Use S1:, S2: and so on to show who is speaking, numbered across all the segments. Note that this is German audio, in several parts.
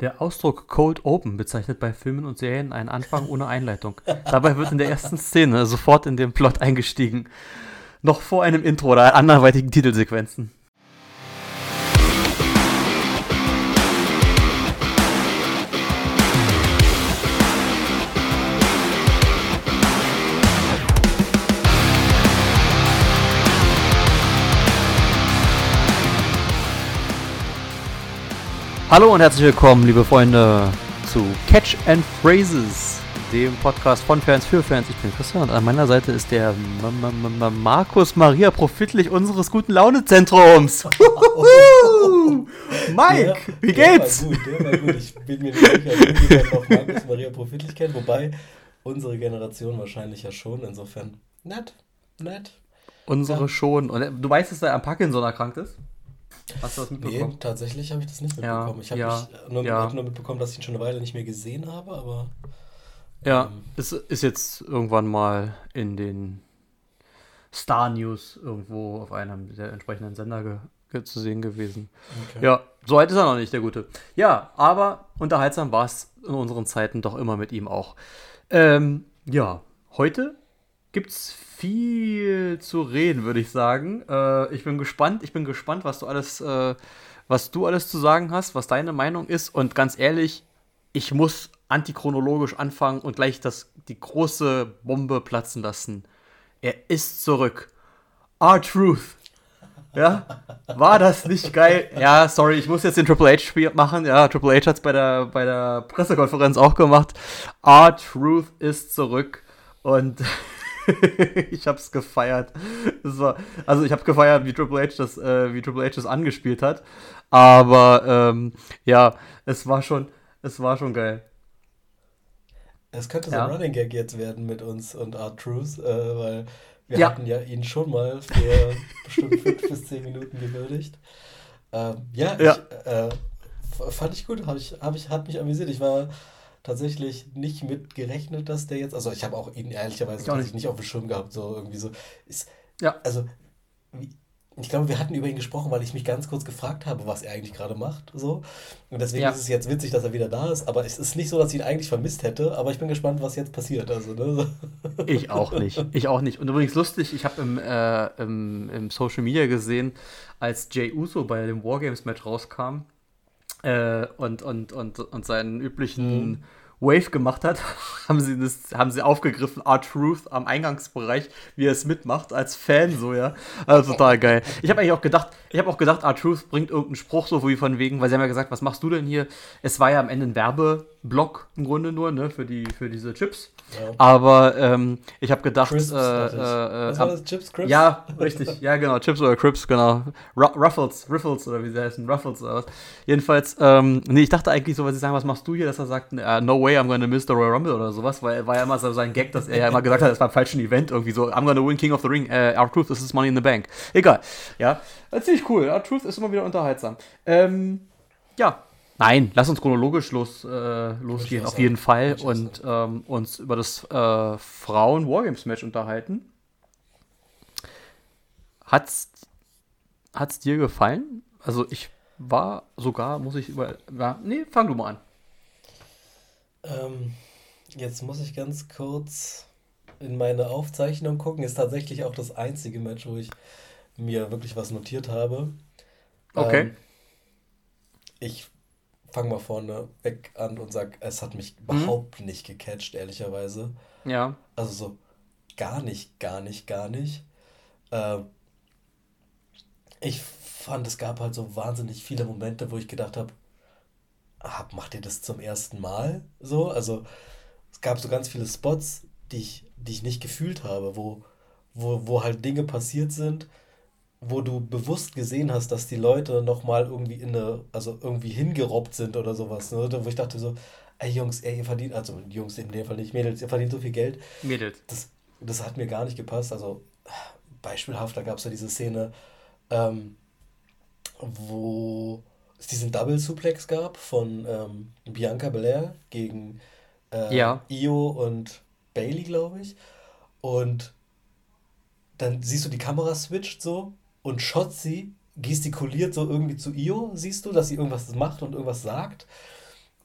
S1: Der Ausdruck Cold Open bezeichnet bei Filmen und Serien einen Anfang ohne Einleitung. Dabei wird in der ersten Szene sofort in den Plot eingestiegen. Noch vor einem Intro oder anderweitigen Titelsequenzen. Hallo und herzlich willkommen, liebe Freunde, zu Catch and Phrases, dem Podcast von Fans für Fans. Ich bin Christian und an meiner Seite ist der M -M Markus Maria Profitlich unseres guten Launezentrums. Mike,
S2: der,
S1: wie geht's?
S2: Der war gut, der war gut. Ich bin mir nicht sicher, ob noch Markus Maria Profitlich kennt, wobei unsere Generation wahrscheinlich ja schon. Insofern nett, nett.
S1: Unsere
S2: Ja.
S1: schon. Und äh, du weißt, dass er am Parkinson erkrankt ist? Hast du das
S2: Nee,
S1: mitbekommen?
S2: tatsächlich habe ich das nicht
S1: Ja,
S2: mitbekommen. ich habe
S1: ja,
S2: nur,
S1: ja.
S2: nur mitbekommen, dass ich ihn schon eine Weile nicht mehr gesehen habe, aber
S1: Ja,
S2: Ähm.
S1: es ist jetzt irgendwann mal in den Star News irgendwo auf einem der entsprechenden Sender zu sehen gewesen.
S2: okay.
S1: Ja, so weit ist er noch nicht, der Gute. Ja, aber unterhaltsam war es in unseren Zeiten doch immer mit ihm auch. Ähm, ja, heute gibt's viel zu reden, würde ich sagen. Äh, ich bin gespannt, ich bin gespannt, was du alles, äh, was du alles zu sagen hast, was deine Meinung ist. Und ganz ehrlich, ich muss antichronologisch anfangen und gleich das, die große Bombe platzen lassen. Er ist zurück. R-Truth. Ja, war das nicht geil? Ja, sorry, ich muss jetzt den Triple H-Spiel machen. Ja, Triple H hat es bei der, bei der Pressekonferenz auch gemacht. R-Truth ist zurück und ich hab's gefeiert. War, also ich hab gefeiert, wie Triple H das, äh, wie Triple H das angespielt hat. Aber ähm, ja, es war schon, es war schon geil.
S2: Es könnte so
S1: Ja.
S2: ein Running Gag jetzt werden mit uns und Art Truth, äh, weil wir
S1: Ja.
S2: hatten ja ihn schon mal für bestimmt fünf bis zehn Minuten gewürdigt. Ähm, ja,
S1: Ja.
S2: Ich, äh, fand ich gut, hab ich, hab ich, hat mich amüsiert. Ich war tatsächlich nicht mit gerechnet, dass der jetzt, also ich habe auch ihn ehrlicherweise
S1: Ich
S2: tatsächlich nicht auf dem Schirm gehabt, so irgendwie so. Ist,
S1: Ja.
S2: Also, ich glaube, wir hatten über ihn gesprochen, weil ich mich ganz kurz gefragt habe, was er eigentlich gerade macht, so. Und deswegen
S1: Ja.
S2: ist es jetzt witzig, dass er wieder da ist, aber es ist nicht so, dass ich ihn eigentlich vermisst hätte, aber ich bin gespannt, was jetzt passiert, also, ne?
S1: Ich auch nicht. Ich auch nicht. Und übrigens lustig, ich habe im, äh, im, im Social Media gesehen, als Jay Uso bei dem Wargames-Match rauskam äh, und, und, und, und seinen üblichen
S2: Mhm.
S1: Wave gemacht hat, haben sie, das, haben sie aufgegriffen, R-Truth am Eingangsbereich, wie er es mitmacht, als Fan so, ja. Also total geil. Ich habe eigentlich auch gedacht, ich habe auch gedacht, R-Truth bringt irgendeinen Spruch so wie von wegen, weil sie haben ja gesagt, was machst du denn hier? Es war ja am Ende ein Werbeblock im Grunde nur, ne, für, die, für diese Chips.
S2: Ja.
S1: Aber ähm, ich habe gedacht,
S2: Crisps,
S1: äh, äh, äh,
S2: Was war das? Chips, Crisps?
S1: ja, richtig, ja genau, Chips oder Crips, genau. Ru Ruffles, Riffles oder wie sie heißen, Ruffles oder was. Jedenfalls, ähm, nee, ich dachte eigentlich so, was sie sagen, was machst du hier, dass er sagt, äh, no way, I'm gonna miss the Royal Rumble oder sowas, weil war ja immer so sein Gag, dass er ja immer gesagt hat, es war im falschen Event irgendwie so, I'm gonna win King of the Ring, äh, R-Truth, this is Money in the Bank. Egal, ja, ziemlich cool, R-Truth ist immer wieder unterhaltsam. Ähm, ja, nein, lass uns chronologisch los, äh, losgehen, auf jeden Fall und ähm, uns über das äh, Frauen-Wargames-Match unterhalten. Hat's, hat's dir gefallen? Also ich war sogar, muss ich über. Ja, nee, fang du mal an.
S2: Ähm, jetzt muss ich ganz kurz in meine Aufzeichnung gucken. Ist tatsächlich auch das einzige Match, wo ich mir wirklich was notiert habe.
S1: Okay.
S2: Ähm, ich fange mal vorne weg an und sag, es hat mich
S1: Mhm.
S2: überhaupt nicht gecatcht, ehrlicherweise.
S1: Ja.
S2: Also so gar nicht, gar nicht, gar nicht. Ähm, ich fand, es gab halt so wahnsinnig viele Momente, wo ich gedacht habe, ah, macht ihr das zum ersten Mal? So, also es gab so ganz viele Spots, die ich, die ich nicht gefühlt habe, wo, wo, wo halt Dinge passiert sind, wo du bewusst gesehen hast, dass die Leute nochmal irgendwie in eine, also irgendwie hingerobbt sind oder sowas. Ne? Wo ich dachte so, ey Jungs, ey, ihr verdient, also Jungs in dem Fall nicht, Mädels, ihr verdient so viel Geld,
S1: Mädels.
S2: das, das hat mir gar nicht gepasst. Also beispielhaft, da gab es ja diese Szene, ähm, wo es diesen Double Suplex gab von ähm, Bianca Belair gegen äh,
S1: Ja.
S2: Io und Bailey, glaube ich. Und dann siehst du die Kamera switcht so und Shotzi gestikuliert so irgendwie zu Io, siehst du, dass sie irgendwas macht und irgendwas sagt.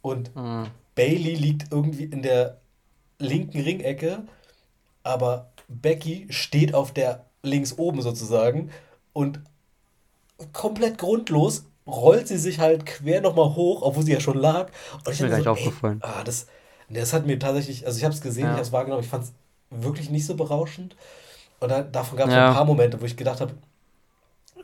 S2: und mhm. Bailey liegt irgendwie in der linken Ringecke, aber Becky steht auf der links oben sozusagen und komplett grundlos rollt sie sich halt quer nochmal hoch, obwohl sie ja schon lag. Und ich ist mir gar nicht so, aufgefallen. Ey, ah, das, das hat mir tatsächlich, also ich habe es gesehen, ja. ich habe es wahrgenommen, ich fand es wirklich nicht so berauschend. Und da, davon gab es ja. ein paar Momente, wo ich gedacht habe,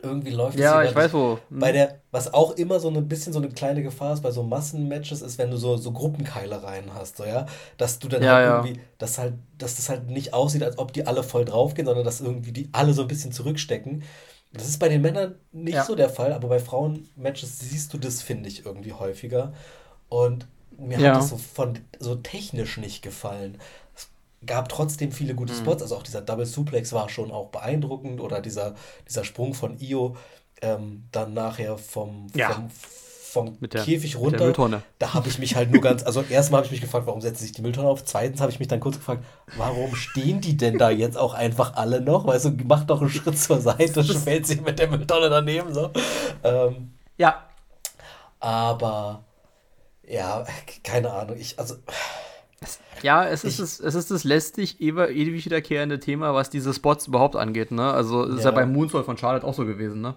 S2: irgendwie läuft Ja, ich weiß wo. Hm. Bei der, was auch immer so ein bisschen so eine kleine Gefahr ist bei so Massenmatches, ist, wenn du so, so Gruppenkeilereien hast, so, ja, dass du dann ja, halt ja. irgendwie, dass halt, dass das halt nicht aussieht, als ob die alle voll draufgehen, sondern dass irgendwie die alle so ein bisschen zurückstecken. Das ist bei den Männern nicht ja. so der Fall, aber bei Frauenmatches siehst du das, finde ich, irgendwie häufiger. Und mir hat das so von so technisch nicht gefallen gab trotzdem viele gute mhm. Spots. Also auch dieser Double Suplex war schon auch beeindruckend oder dieser, dieser Sprung von Io ähm, dann nachher vom, ja. vom, vom der, Käfig runter. Da habe ich mich halt nur ganz, also erstmal habe ich mich gefragt, warum setzen sich die Mülltonne auf? Zweitens habe ich mich dann kurz gefragt, warum stehen die denn da jetzt auch einfach alle noch? Weißt du, mach doch einen Schritt zur Seite, fällt sich mit der Mülltonne daneben so. Ähm, ja. Aber ja, keine Ahnung. Ich, also
S1: ja, es ist, das, es ist das lästig, ewig wiederkehrende Thema, was diese Spots überhaupt angeht. Ne? Also ist ja. ja beim Moonsault von Charlotte auch so gewesen. Ne?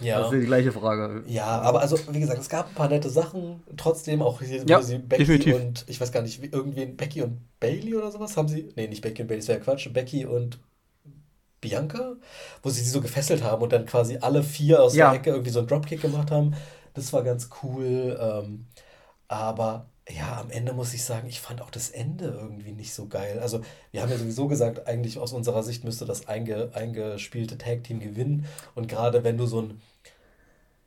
S1: Ja. Das ist die gleiche Frage.
S2: Ja, aber also, wie gesagt, es gab ein paar nette Sachen. Trotzdem auch hier, ja, sie Becky definitiv. und, ich weiß gar nicht, irgendwie Becky und Bailey oder sowas haben sie. Nee, nicht Becky und Bailey, das wäre ja Quatsch. Becky und Bianca, wo sie sie so gefesselt haben und dann quasi alle vier aus ja. der Ecke irgendwie so einen Dropkick gemacht haben. Das war ganz cool. Ähm, aber ja, am Ende muss ich sagen, ich fand auch das Ende irgendwie nicht so geil. Also, wir haben ja sowieso gesagt, eigentlich aus unserer Sicht müsste das einge, eingespielte Tag-Team gewinnen. Und gerade wenn du so ein,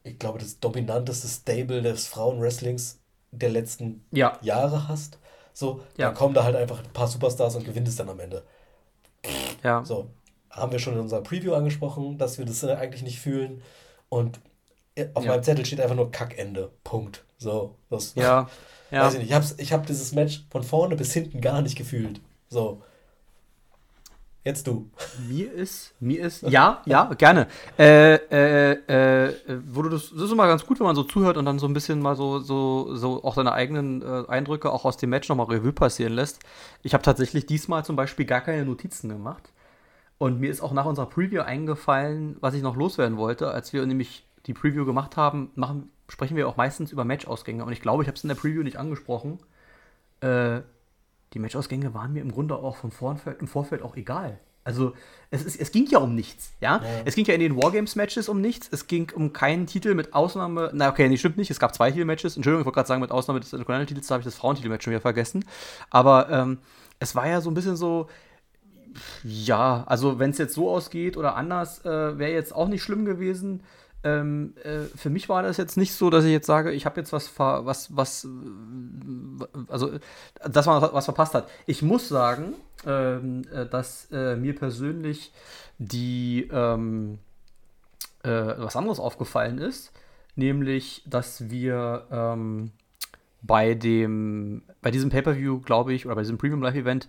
S2: ich glaube, das dominanteste Stable des Frauenwrestlings der letzten ja. Jahre hast, so, ja. dann kommen da halt einfach ein paar Superstars und gewinnt es dann am Ende. Ja. So, haben wir schon in unserer Preview angesprochen, dass wir das eigentlich nicht fühlen. Und äh, auf ja. meinem Zettel steht einfach nur Kackende. Punkt. So, das. Ja. Ja. Weiß ich nicht. Ich habe ich hab dieses Match von vorne bis hinten gar nicht gefühlt. So. Jetzt du.
S1: Mir ist, mir ist, ja, ja, gerne. Äh, äh, äh, wo du das, das ist immer ganz gut, wenn man so zuhört und dann so ein bisschen mal so, so, so auch seine eigenen äh, Eindrücke auch aus dem Match nochmal Revue passieren lässt. Ich habe tatsächlich diesmal zum Beispiel gar keine Notizen gemacht. Und mir ist auch nach unserer Preview eingefallen, was ich noch loswerden wollte, als wir nämlich die Preview gemacht haben, machen, sprechen wir auch meistens über Matchausgänge. Und ich glaube, ich habe es in der Preview nicht angesprochen. Äh, die Matchausgänge waren mir im Grunde auch vom Vorfeld, im Vorfeld auch egal. Also es, ist, es ging ja um nichts, ja? ja? Es ging ja in den Wargames-Matches um nichts. Es ging um keinen Titel mit Ausnahme. Na, okay, nee, stimmt nicht. Es gab zwei Titelmatches. Entschuldigung, ich wollte gerade sagen, mit Ausnahme des Intercontinental-Titels, da habe ich das Frauentitelmatch schon wieder vergessen. Aber ähm, es war ja so ein bisschen so. Ja, also wenn es jetzt so ausgeht oder anders, äh, wäre jetzt auch nicht schlimm gewesen. Ähm, äh, für mich war das jetzt nicht so, dass ich jetzt sage, ich habe jetzt was, was, was, also, dass man was verpasst hat. Ich muss sagen, ähm, äh, dass äh, mir persönlich die, ähm, äh, was anderes aufgefallen ist, nämlich, dass wir ähm, bei dem, bei diesem Pay-Per-View, glaube ich, oder bei diesem Premium Live Event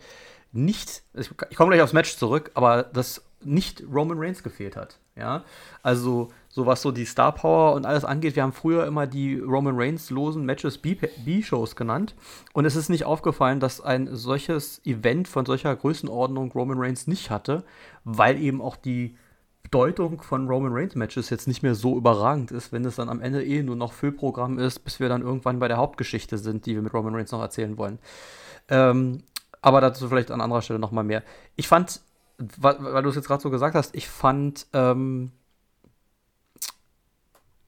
S1: nicht, ich, ich komme gleich aufs Match zurück, aber dass nicht Roman Reigns gefehlt hat. Ja, also so was so die Star Power und alles angeht. Wir haben früher immer die Roman Reigns losen Matches B-Shows genannt. Und es ist nicht aufgefallen, dass ein solches Event von solcher Größenordnung Roman Reigns nicht hatte, weil eben auch die Bedeutung von Roman Reigns Matches jetzt nicht mehr so überragend ist, wenn es dann am Ende eh nur noch Füllprogramm ist, bis wir dann irgendwann bei der Hauptgeschichte sind, die wir mit Roman Reigns noch erzählen wollen. Ähm, aber dazu vielleicht an anderer Stelle nochmal mehr. Ich fand, weil, du es jetzt gerade so gesagt hast, ich fand ähm,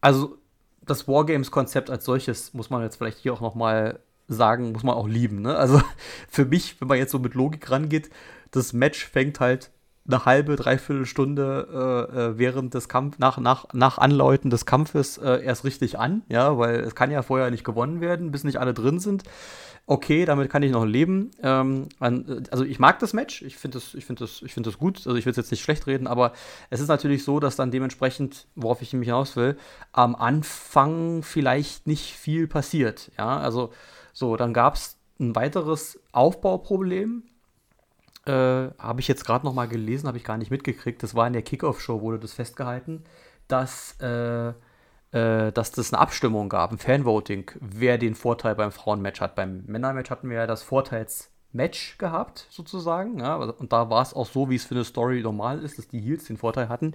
S1: also das Wargames-Konzept als solches muss man jetzt vielleicht hier auch noch mal sagen, muss man auch lieben. Ne? Also für mich, wenn man jetzt so mit Logik rangeht, das Match fängt halt eine halbe, dreiviertel Stunde äh, äh während des Kampf nach, nach, nach Anläuten des Kampfes äh, erst richtig an, ja, weil es kann ja vorher nicht gewonnen werden, bis nicht alle drin sind okay, damit kann ich noch leben. Ähm, also ich mag das Match, ich finde das, find das, find das gut, also ich will es jetzt nicht schlecht reden, aber es ist natürlich so, dass dann dementsprechend, worauf ich mich hinaus will, am Anfang vielleicht nicht viel passiert. Ja, also so, dann gab es ein weiteres Aufbauproblem. Äh, habe ich jetzt gerade noch mal gelesen, habe ich gar nicht mitgekriegt. Das war in der Kickoff-Show, wurde das festgehalten, dass äh, äh, dass das eine Abstimmung gab, ein Fanvoting, wer den Vorteil beim Frauenmatch hat. Beim Männermatch hatten wir ja das Vorteilsmatch gehabt, sozusagen. Ja, und da war es auch so, wie es für eine Story normal ist, dass die Heels den Vorteil hatten.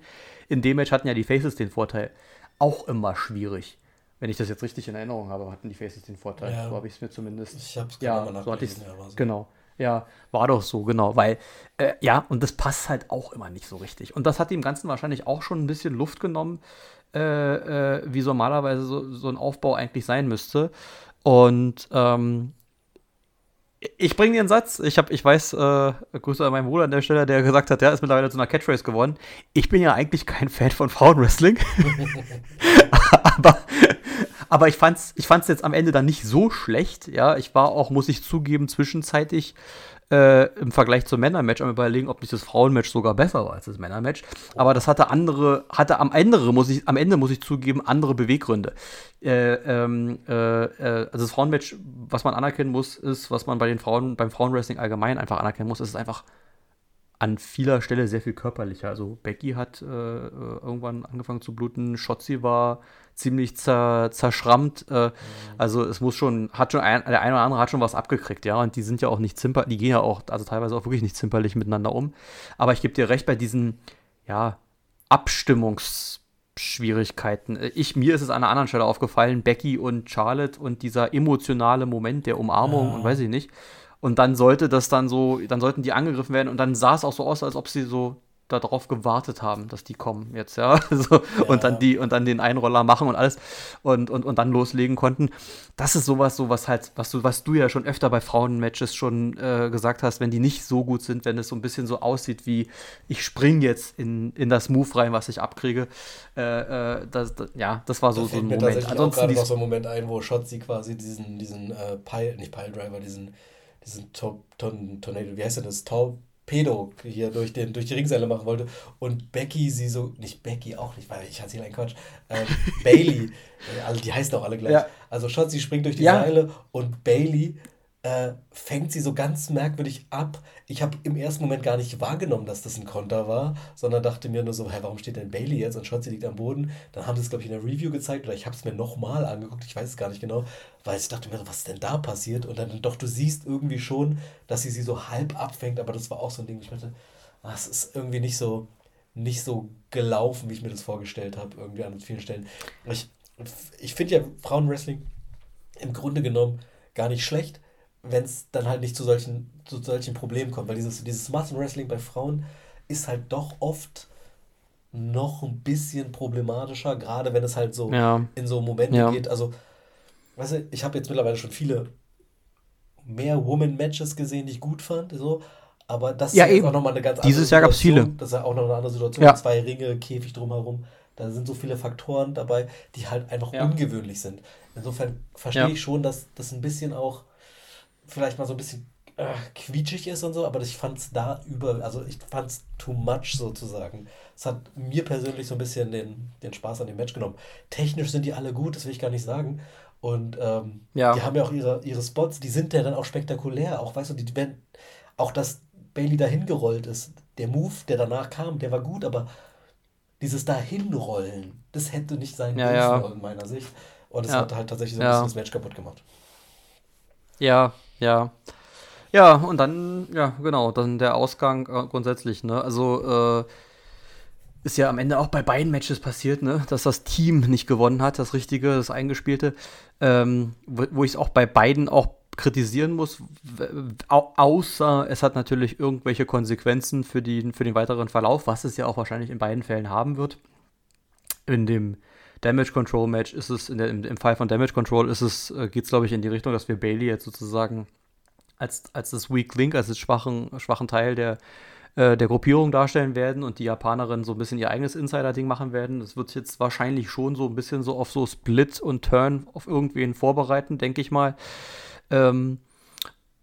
S1: In dem Match hatten ja die Faces den Vorteil. Auch immer schwierig. Wenn ich das jetzt richtig in Erinnerung habe, hatten die Faces den Vorteil. Ja, so habe ich es mir zumindest. Ich habe es ja, so hatte ich ja, so. Genau. Ja, war doch so, genau. Weil, äh, ja, und das passt halt auch immer nicht so richtig. Und das hat dem Ganzen wahrscheinlich auch schon ein bisschen Luft genommen, äh, äh, wie so normalerweise so, so ein Aufbau eigentlich sein müsste. Und ähm, ich bringe dir einen Satz. Ich, hab, ich weiß, äh, Grüße an meinen Bruder an der Stelle, der gesagt hat, der ist mittlerweile zu einer Catchphrase geworden. Ich bin ja eigentlich kein Fan von Frauenwrestling. aber, aber ich fand's, ich fand's jetzt am Ende dann nicht so schlecht. Ja, ich war auch, muss ich zugeben, zwischenzeitlich äh, im Vergleich zum Männermatch am überlegen, ob nicht das Frauenmatch sogar besser war als das Männermatch. Aber das hatte andere, hatte am Ende, muss ich, am Ende muss ich zugeben, andere Beweggründe. Äh, ähm, äh, äh, also das Frauenmatch, was man anerkennen muss, ist, was man bei den Frauen, beim Frauenwrestling allgemein einfach anerkennen muss, ist es einfach an vieler Stelle sehr viel körperlicher. Also Becky hat äh, äh, irgendwann angefangen zu bluten, Shotzi war ziemlich zer, zerschrammt. Äh, mhm. Also es muss schon, hat schon ein, der eine oder andere hat schon was abgekriegt, ja. Und die sind ja auch nicht zimperlich, die gehen ja auch, also teilweise auch wirklich nicht zimperlich miteinander um. Aber ich gebe dir recht bei diesen, ja, Abstimmungsschwierigkeiten. Ich, mir ist es an einer anderen Stelle aufgefallen, Becky und Charlotte und dieser emotionale Moment der Umarmung ja. und weiß ich nicht. Und dann sollte das dann so, dann sollten die angegriffen werden und dann sah es auch so aus, als ob sie so darauf gewartet haben, dass die kommen jetzt, ja. So, ja. Und dann die und dann den Einroller machen und alles und, und, und dann loslegen konnten. Das ist sowas, so was halt, was du, was du ja schon öfter bei Frauenmatches schon äh, gesagt hast, wenn die nicht so gut sind, wenn es so ein bisschen so aussieht wie, ich spring jetzt in, in das Move rein, was ich abkriege. Äh, äh, das, das, ja, das war so,
S2: da
S1: so ein
S2: mir Moment. Ansonsten auch gerade noch so ein Moment ein, wo Shotzi quasi diesen, diesen äh, Pile, nicht Piledriver, diesen diesen Tor Ton Tornado, wie heißt denn das? Torpedo hier durch, den, durch die Ringseile machen wollte. Und Becky sie so, nicht Becky auch nicht, weil ich hatte hier einen Quatsch, ähm, Bailey, also die heißt auch alle gleich. Ja. Also Shotzi springt durch die ja. Seile und Bailey äh, fängt sie so ganz merkwürdig ab. Ich habe im ersten Moment gar nicht wahrgenommen, dass das ein Konter war, sondern dachte mir nur so, hä, warum steht denn Bailey jetzt? Und Shotzi liegt am Boden. Dann haben sie es, glaube ich, in der Review gezeigt oder ich habe es mir nochmal angeguckt, ich weiß es gar nicht genau, weil ich dachte mir, was ist denn da passiert? Und dann doch, du siehst irgendwie schon, dass sie sie so halb abfängt, aber das war auch so ein Ding, ich dachte, ah, es ist irgendwie nicht so, nicht so gelaufen, wie ich mir das vorgestellt habe, irgendwie an vielen Stellen. Ich, ich finde ja Frauenwrestling im Grunde genommen gar nicht schlecht wenn es dann halt nicht zu solchen, zu solchen Problemen kommt. Weil dieses, dieses Muscle Wrestling bei Frauen ist halt doch oft noch ein bisschen problematischer, gerade wenn es halt so ja. in so Momente ja. geht. Also, weißt du, ich habe jetzt mittlerweile schon viele mehr Woman-Matches gesehen, die ich gut fand, so. Aber das
S1: ja, ist eben. auch nochmal eine ganz andere Dieses Jahr gab es viele.
S2: Das ist ja auch noch eine andere Situation. Ja. Zwei Ringe, Käfig drumherum. Da sind so viele Faktoren dabei, die halt einfach ungewöhnlich sind. Insofern verstehe ich schon, dass das ein bisschen auch vielleicht mal so ein bisschen äh, quietschig ist und so, aber ich fand es da über, also ich fand es too much sozusagen. Es hat mir persönlich so ein bisschen den, den Spaß an dem Match genommen. Technisch sind die alle gut, das will ich gar nicht sagen. Und ähm, ja. die haben ja auch ihre, ihre Spots, die sind ja dann auch spektakulär. Auch, weißt du, die werden, auch dass Bailey dahin gerollt ist, der Move, der danach kam, der war gut, aber dieses Dahinrollen, das hätte nicht sein ja, ja. aus meiner Sicht. Und es ja. hat halt tatsächlich so ein bisschen das Match kaputt gemacht.
S1: Ja, ja. Ja, und dann, ja, genau, dann der Ausgang äh, grundsätzlich, ne? Also, äh, ist ja am Ende auch bei beiden Matches passiert, ne? Dass das Team nicht gewonnen hat, das Richtige, das Eingespielte. Ähm, wo, wo ich es auch bei beiden auch kritisieren muss, außer es hat natürlich irgendwelche Konsequenzen für, die, für den weiteren Verlauf, was es ja auch wahrscheinlich in beiden Fällen haben wird. In dem Damage Control Match ist es, der, im, im, Fall von Damage Control ist es, äh, geht es glaube ich in die Richtung, dass wir Bailey jetzt sozusagen als, als das Weak Link, als das schwachen, schwachen Teil der, äh, der Gruppierung darstellen werden und die Japanerinnen so ein bisschen ihr eigenes Insider-Ding machen werden. Das wird jetzt wahrscheinlich schon so ein bisschen so auf so Split und Turn auf irgendwen vorbereiten, denke ich mal. Ähm,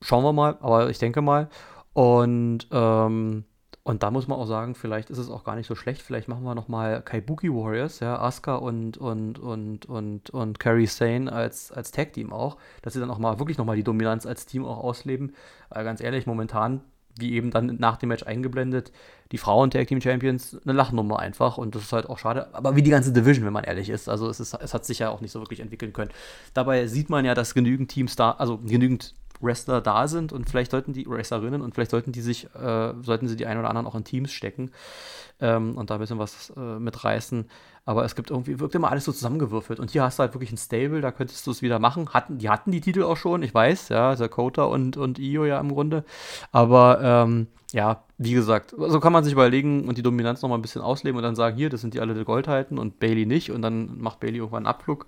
S1: schauen wir mal, aber ich denke mal. Und ähm, und da muss man auch sagen, vielleicht ist es auch gar nicht so schlecht. Vielleicht machen wir nochmal Kaibuki Warriors, ja, Asuka und, und, und, und, und Carrie Sane als, als Tag-Team auch, dass sie dann auch mal wirklich nochmal die Dominanz als Team auch ausleben. Weil ganz ehrlich, momentan wie eben dann nach dem Match eingeblendet, die Frauen Tag Team Champions eine Lachnummer einfach und das ist halt auch schade. Aber wie die ganze Division, wenn man ehrlich ist. Also es, ist, es hat sich ja auch nicht so wirklich entwickeln können. Dabei sieht man ja, dass genügend Teams da, also genügend Wrestler da sind und vielleicht sollten die Wrestlerinnen und vielleicht sollten die sich, äh, sollten sie die ein oder anderen auch in Teams stecken ähm, und da ein bisschen was äh, mitreißen. Aber es gibt irgendwie, wirkt immer alles so zusammengewürfelt. Und hier hast du halt wirklich ein Stable, da könntest du es wieder machen. Hatten, die hatten die Titel auch schon, ich weiß, ja, Dakota und, und Io ja im Grunde. Aber ähm, ja, wie gesagt, so kann man sich überlegen und die Dominanz nochmal ein bisschen ausleben und dann sagen, hier, das sind die alle, die Gold halten und Bailey nicht. Und dann macht Bailey irgendwann einen Abflug.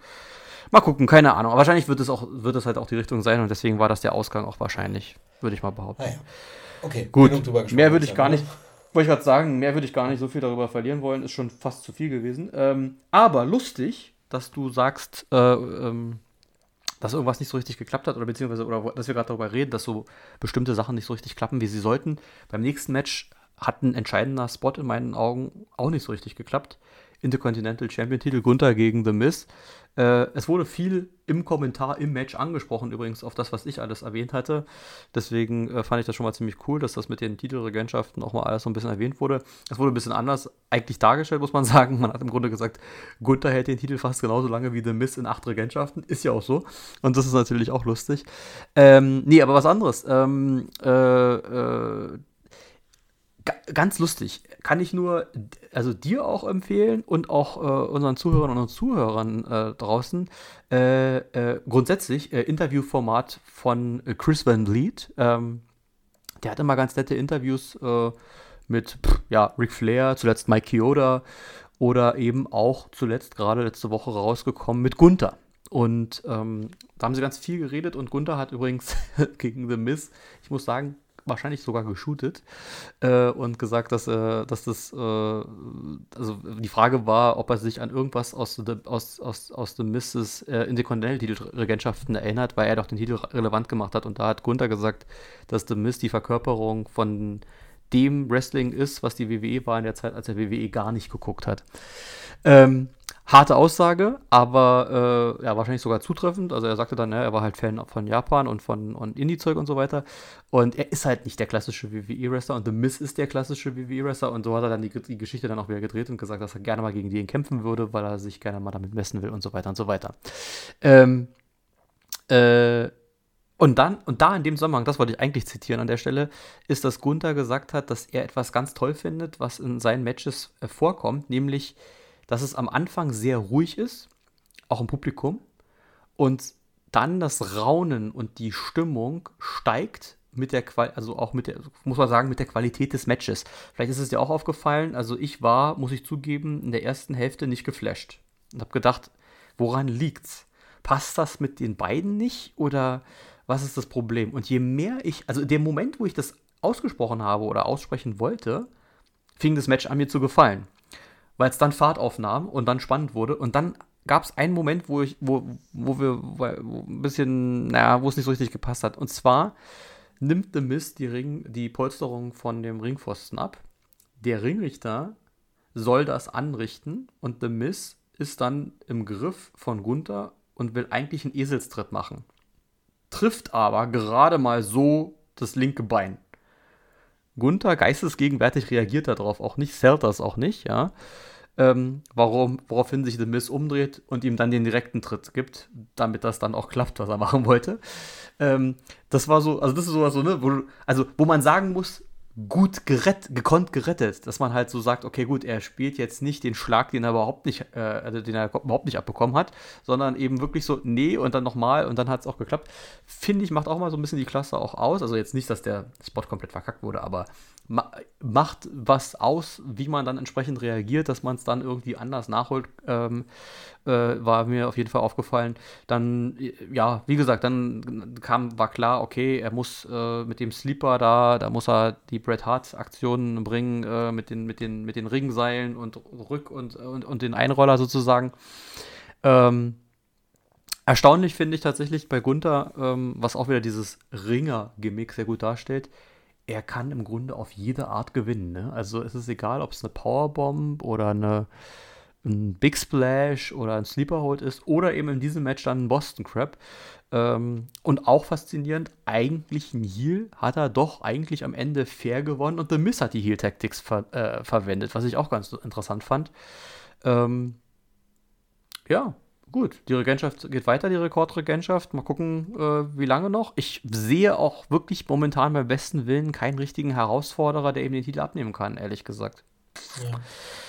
S1: Mal gucken, keine Ahnung. Aber wahrscheinlich wird es auch, wird es halt auch die Richtung sein und deswegen war das der Ausgang auch wahrscheinlich, würde ich mal behaupten. Ah ja. Okay, gut. Mehr würde ich gar nicht. Wollte ich gerade sagen, mehr würde ich gar nicht so viel darüber verlieren wollen, ist schon fast zu viel gewesen. Ähm, aber lustig, dass du sagst, äh, ähm, dass irgendwas nicht so richtig geklappt hat oder beziehungsweise oder dass wir gerade darüber reden, dass so bestimmte Sachen nicht so richtig klappen, wie sie sollten. Beim nächsten Match hat ein entscheidender Spot in meinen Augen auch nicht so richtig geklappt. Intercontinental Champion Titel Gunther gegen The Miz. Äh, es wurde viel im Kommentar im Match angesprochen, übrigens auf das, was ich alles erwähnt hatte. Deswegen äh, fand ich das schon mal ziemlich cool, dass das mit den Titelregentschaften auch mal alles so ein bisschen erwähnt wurde. Es wurde ein bisschen anders eigentlich dargestellt, muss man sagen. Man hat im Grunde gesagt, Gunther hält den Titel fast genauso lange wie The Miz in acht Regentschaften. Ist ja auch so. Und das ist natürlich auch lustig. Ähm, nee, aber was anderes. Ähm, äh, äh ganz lustig. Kann ich nur, also dir auch empfehlen und auch äh, unseren Zuhörern und Zuhörern äh, draußen. Äh, äh grundsätzlich äh, Interviewformat von äh, Chris Van Vliet. Ähm, der hat immer ganz nette Interviews mit pff, ja, Ric Flair, zuletzt Mike Chioda oder eben auch zuletzt gerade letzte Woche rausgekommen mit Gunther. Und ähm, da haben sie ganz viel geredet und Gunther hat übrigens gegen The Miz, ich muss sagen, wahrscheinlich sogar geshootet äh, und gesagt, dass, äh, dass das, äh, also die Frage war, ob er sich an irgendwas aus, the, aus, aus, aus The Misses äh, Intercontinental-Titelregentschaften erinnert, weil er doch den Titel relevant gemacht hat. Und da hat Gunther gesagt, dass The Miss die Verkörperung von dem Wrestling ist, was die WWE war in der Zeit, als er WWE gar nicht geguckt hat. Ähm, harte Aussage, aber äh, ja, wahrscheinlich sogar zutreffend. Also er sagte dann, ja, er war halt Fan von Japan und von Indie-Zeug und so weiter. Und er ist halt nicht der klassische WWE-Wrestler und The Miz ist der klassische WWE-Wrestler. Und so hat er dann die, die, Geschichte dann auch wieder gedreht und gesagt, dass er gerne mal gegen den kämpfen würde, weil er sich gerne mal damit messen will und so weiter und so weiter. Ähm, äh, und dann, und da in dem Zusammenhang, das wollte ich eigentlich zitieren an der Stelle, ist, dass Gunther gesagt hat, dass er etwas ganz toll findet, was in seinen Matches äh, vorkommt, nämlich, dass es am Anfang sehr ruhig ist, auch im Publikum, und dann das Raunen und die Stimmung steigt mit der Qual also auch mit der, muss man sagen, mit der Qualität des Matches. Vielleicht ist es dir auch aufgefallen, also ich war, muss ich zugeben, in der ersten Hälfte nicht geflasht. Und habe gedacht, woran liegt's? Passt das mit den beiden nicht oder was ist das Problem? Und je mehr ich, also der Moment, wo ich das ausgesprochen habe oder aussprechen wollte, fing das Match an mir zu gefallen. Weil es dann Fahrt aufnahm und dann spannend wurde. Und dann gab es einen Moment, wo ich, wo, wo wir wo ein bisschen, naja, wo es nicht so richtig gepasst hat. Und zwar nimmt The Mist die, Ring, die Polsterung von dem Ringpfosten ab. Der Ringrichter soll das anrichten und The Mist ist dann im Griff von Gunther und will eigentlich einen Eselstritt machen trifft aber gerade mal so das linke Bein. Gunther geistesgegenwärtig reagiert darauf auch nicht, zählt auch nicht, ja. Ähm, warum, woraufhin sich The Miss umdreht und ihm dann den direkten Tritt gibt, damit das dann auch klappt, was er machen wollte. Ähm, das war so, also das ist sowas so, ne, wo, also wo man sagen muss, gut gerett, gekonnt gerettet, dass man halt so sagt, okay, gut, er spielt jetzt nicht den Schlag, den er überhaupt nicht, äh, also den er überhaupt nicht abbekommen hat, sondern eben wirklich so, nee, und dann nochmal und dann hat es auch geklappt. Finde ich, macht auch mal so ein bisschen die Klasse auch aus. Also jetzt nicht, dass der Spot komplett verkackt wurde, aber macht was aus, wie man dann entsprechend reagiert, dass man es dann irgendwie anders nachholt, ähm, äh, war mir auf jeden Fall aufgefallen. Dann, ja, wie gesagt, dann kam, war klar, okay, er muss äh, mit dem Sleeper da, da muss er die Bret Hart-Aktionen bringen, äh, mit, den, mit, den, mit den Ringseilen und Rück- und, und, und den Einroller sozusagen. Ähm, erstaunlich finde ich tatsächlich bei Gunther, ähm, was auch wieder dieses Ringer-Gimmick sehr gut darstellt er kann im Grunde auf jede Art gewinnen. Ne? Also es ist egal, ob es eine Powerbomb oder eine, ein Big Splash oder ein Sleeper Hold ist oder eben in diesem Match dann ein Boston Crab. Ähm, und auch faszinierend, eigentlich ein Heal hat er doch eigentlich am Ende fair gewonnen und The Miss hat die Heal-Tactics ver äh, verwendet, was ich auch ganz interessant fand. Ähm, ja, gut, die Regentschaft geht weiter, die Rekordregentschaft. Mal gucken, äh, wie lange noch. Ich sehe auch wirklich momentan beim besten Willen keinen richtigen Herausforderer, der eben den Titel abnehmen kann, ehrlich gesagt.
S2: Ja.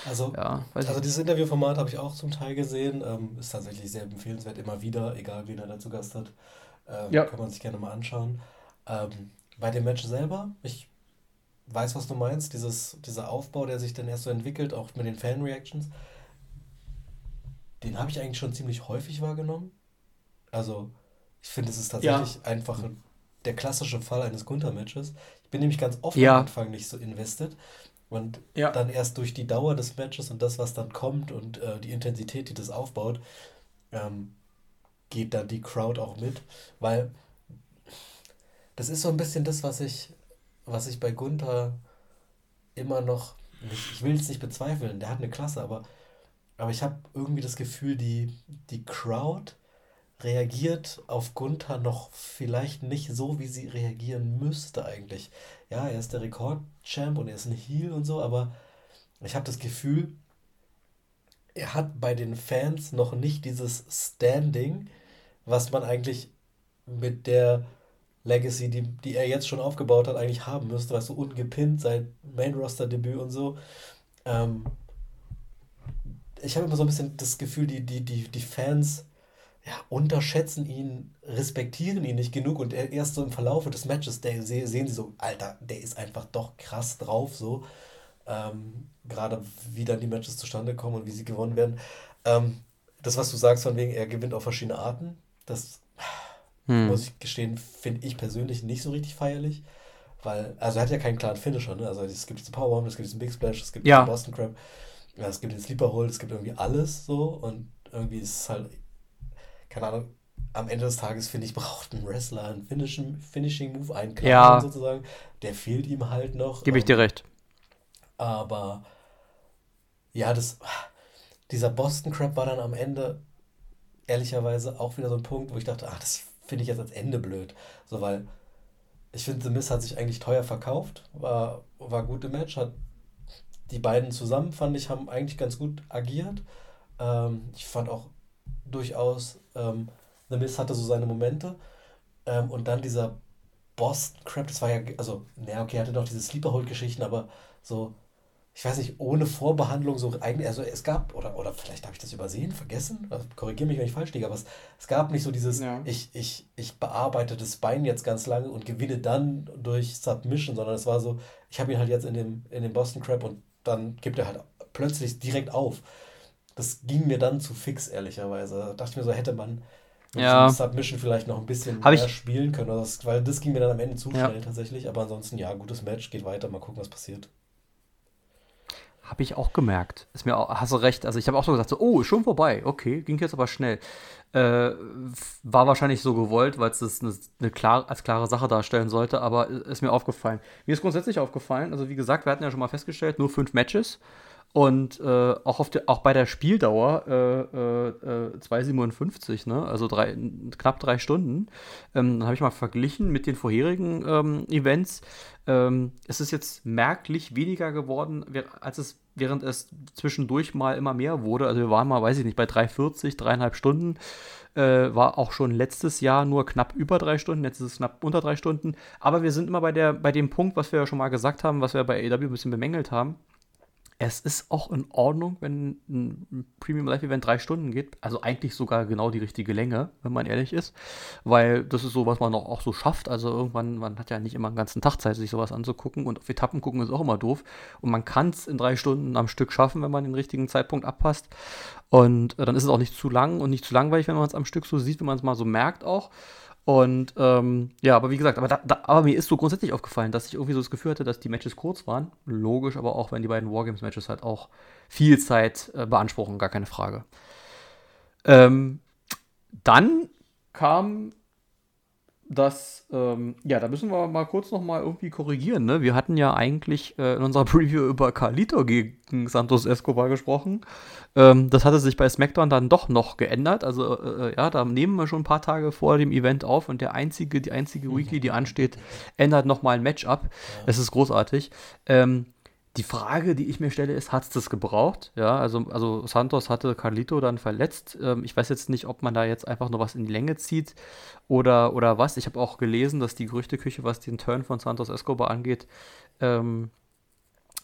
S2: Also, ja, also dieses Interviewformat habe ich auch zum Teil gesehen. Ähm, ist tatsächlich sehr empfehlenswert, immer wieder, egal wen er dazu Gast hat. Ähm, ja. Kann man sich gerne mal anschauen. Ähm, bei dem Match selber, ich weiß, was du meinst, dieses, dieser Aufbau, der sich dann erst so entwickelt, auch mit den Fan-Reactions, den habe ich eigentlich schon ziemlich häufig wahrgenommen. Also, ich finde, es ist tatsächlich ja. einfach der klassische Fall eines Gunther-Matches. Ich bin nämlich ganz oft ja. am Anfang nicht so invested. Und ja. dann erst durch die Dauer des Matches und das, was dann kommt und äh, die Intensität, die das aufbaut, ähm, geht dann die Crowd auch mit. Weil das ist so ein bisschen das, was ich, was ich bei Gunther immer noch, ich will es nicht bezweifeln, der hat eine Klasse, aber, aber ich habe irgendwie das Gefühl, die, die Crowd reagiert auf Gunther noch vielleicht nicht so, wie sie reagieren müsste eigentlich. Ja, er ist der Rekordchamp und er ist ein Heel und so, aber ich habe das Gefühl, er hat bei den Fans noch nicht dieses Standing, was man eigentlich mit der Legacy, die, die er jetzt schon aufgebaut hat, eigentlich haben müsste, weißt du, ungepinnt seit Main-Roster-Debüt und so. Ähm, ich habe immer so ein bisschen das Gefühl, die, die, die, die Fans ja, unterschätzen ihn, respektieren ihn nicht genug und erst so im Verlauf des Matches der, sehen sie so, Alter, der ist einfach doch krass drauf, so. Ähm, Gerade wie dann die Matches zustande kommen und wie sie gewonnen werden. Ähm, das, was du sagst, von wegen, er gewinnt auf verschiedene Arten, das hm. muss ich gestehen, finde ich persönlich nicht so richtig feierlich. Weil, also er hat ja keinen klaren Finisher, ne? Also es gibt diesen Powerbomb, es gibt diesen Big Splash, es gibt ja. den Boston Crab, ja, es gibt den Sleeper Hold, es gibt irgendwie alles so und irgendwie ist es halt keine Ahnung, am Ende des Tages, finde ich, braucht ein Wrestler einen Finishing, Finishing Move, einen Kampf ja. sozusagen. Der fehlt ihm halt noch.
S1: Gebe ich dir recht.
S2: Aber ja, das, dieser Boston Crab war dann am Ende ehrlicherweise auch wieder so ein Punkt, wo ich dachte, ach, das finde ich jetzt als Ende blöd. So, weil ich finde, The Miz hat sich eigentlich teuer verkauft, war, war gut im Match, hat die beiden zusammen, fand ich, haben eigentlich ganz gut agiert. Ähm, ich fand auch durchaus. Ähm, The Miz hatte so seine Momente. Ähm, und dann dieser Boston Crab, das war ja, also, naja, okay, er hatte noch diese Sleeper-Hold-Geschichten, aber so, ich weiß nicht, ohne Vorbehandlung so eigentlich, also es gab, oder, oder vielleicht habe ich das übersehen, vergessen, also, korrigiere mich, wenn ich falsch liege, aber es, es gab nicht so dieses, ja. ich, ich, ich bearbeite das Bein jetzt ganz lange und gewinne dann durch Submission, sondern es war so, ich habe ihn halt jetzt in dem, in dem Boston Crab und dann gibt er halt plötzlich direkt auf das ging mir dann zu fix, ehrlicherweise. Da dachte ich mir so, hätte man mit ja. Submission vielleicht noch ein bisschen
S1: Hab mehr
S2: spielen können. Das, weil das ging mir dann am Ende zu schnell tatsächlich. Aber ansonsten, ja, gutes Match, geht weiter, mal gucken, was passiert.
S1: Habe ich auch gemerkt. Ist mir auch, hast du recht. Also ich habe auch so gesagt, so, oh, schon vorbei. Okay, ging jetzt aber schnell. Äh, war wahrscheinlich so gewollt, weil es das eine, eine klar, als klare Sache darstellen sollte, aber ist mir aufgefallen. Mir ist grundsätzlich aufgefallen, also wie gesagt, wir hatten ja schon mal festgestellt, nur fünf Matches. Und äh, auch, de, auch bei der Spieldauer äh, äh, 2,57, ne? also drei, knapp drei Stunden. Ähm, dann habe ich mal verglichen mit den vorherigen ähm, Events. Ähm, es ist jetzt merklich weniger geworden, als es während es zwischendurch mal immer mehr wurde. Also wir waren mal, weiß ich nicht, bei 3,40, dreieinhalb Stunden. Äh, war auch schon letztes Jahr nur knapp über drei Stunden, jetzt ist es knapp unter drei Stunden. Aber wir sind immer bei, der, bei dem Punkt, was wir ja schon mal gesagt haben, was wir bei AW ein bisschen bemängelt haben es ist auch in Ordnung, wenn ein Premium Live Event drei Stunden geht. Also eigentlich sogar genau die richtige Länge, wenn man ehrlich ist. Weil das ist so, was man auch, auch so schafft. Also irgendwann, man hat ja nicht immer einen ganzen Tag Zeit, sich sowas anzugucken. Und auf Etappen gucken ist auch immer doof. Und man kann es in drei Stunden am Stück schaffen, wenn man den richtigen Zeitpunkt abpasst. Und äh, dann ist es auch nicht zu lang und nicht zu langweilig, wenn man es am Stück so sieht, wenn man es mal so merkt auch. Und ähm, ja, aber wie gesagt, aber, da, da, aber, mir ist so grundsätzlich aufgefallen, dass ich irgendwie so das Gefühl hatte, dass die Matches kurz waren. Logisch, aber auch wenn die beiden Wargames-Matches halt auch viel Zeit äh, beanspruchen, gar keine Frage. Ähm, dann kam dass, ähm, ja, da müssen wir mal kurz noch mal irgendwie korrigieren. Ne? Wir hatten ja eigentlich äh, in unserer Preview über Carlito gegen Santos Escobar gesprochen. Ähm, das hatte sich bei SmackDown dann doch noch geändert. Also, äh, äh, ja, da nehmen wir schon ein paar Tage vor dem Event auf und der einzige, die einzige. Weekly, die ansteht, ändert noch mal ein Matchup. Es ist großartig. Ähm, die Frage, die ich mir stelle, ist, hat es das gebraucht? Ja, also, also Santos hatte Carlito dann verletzt. Ähm, ich weiß jetzt nicht, ob man da jetzt einfach nur was in die Länge zieht oder, oder was. Ich habe auch gelesen, dass die Gerüchteküche, was den Turn von Santos Escobar angeht, ähm,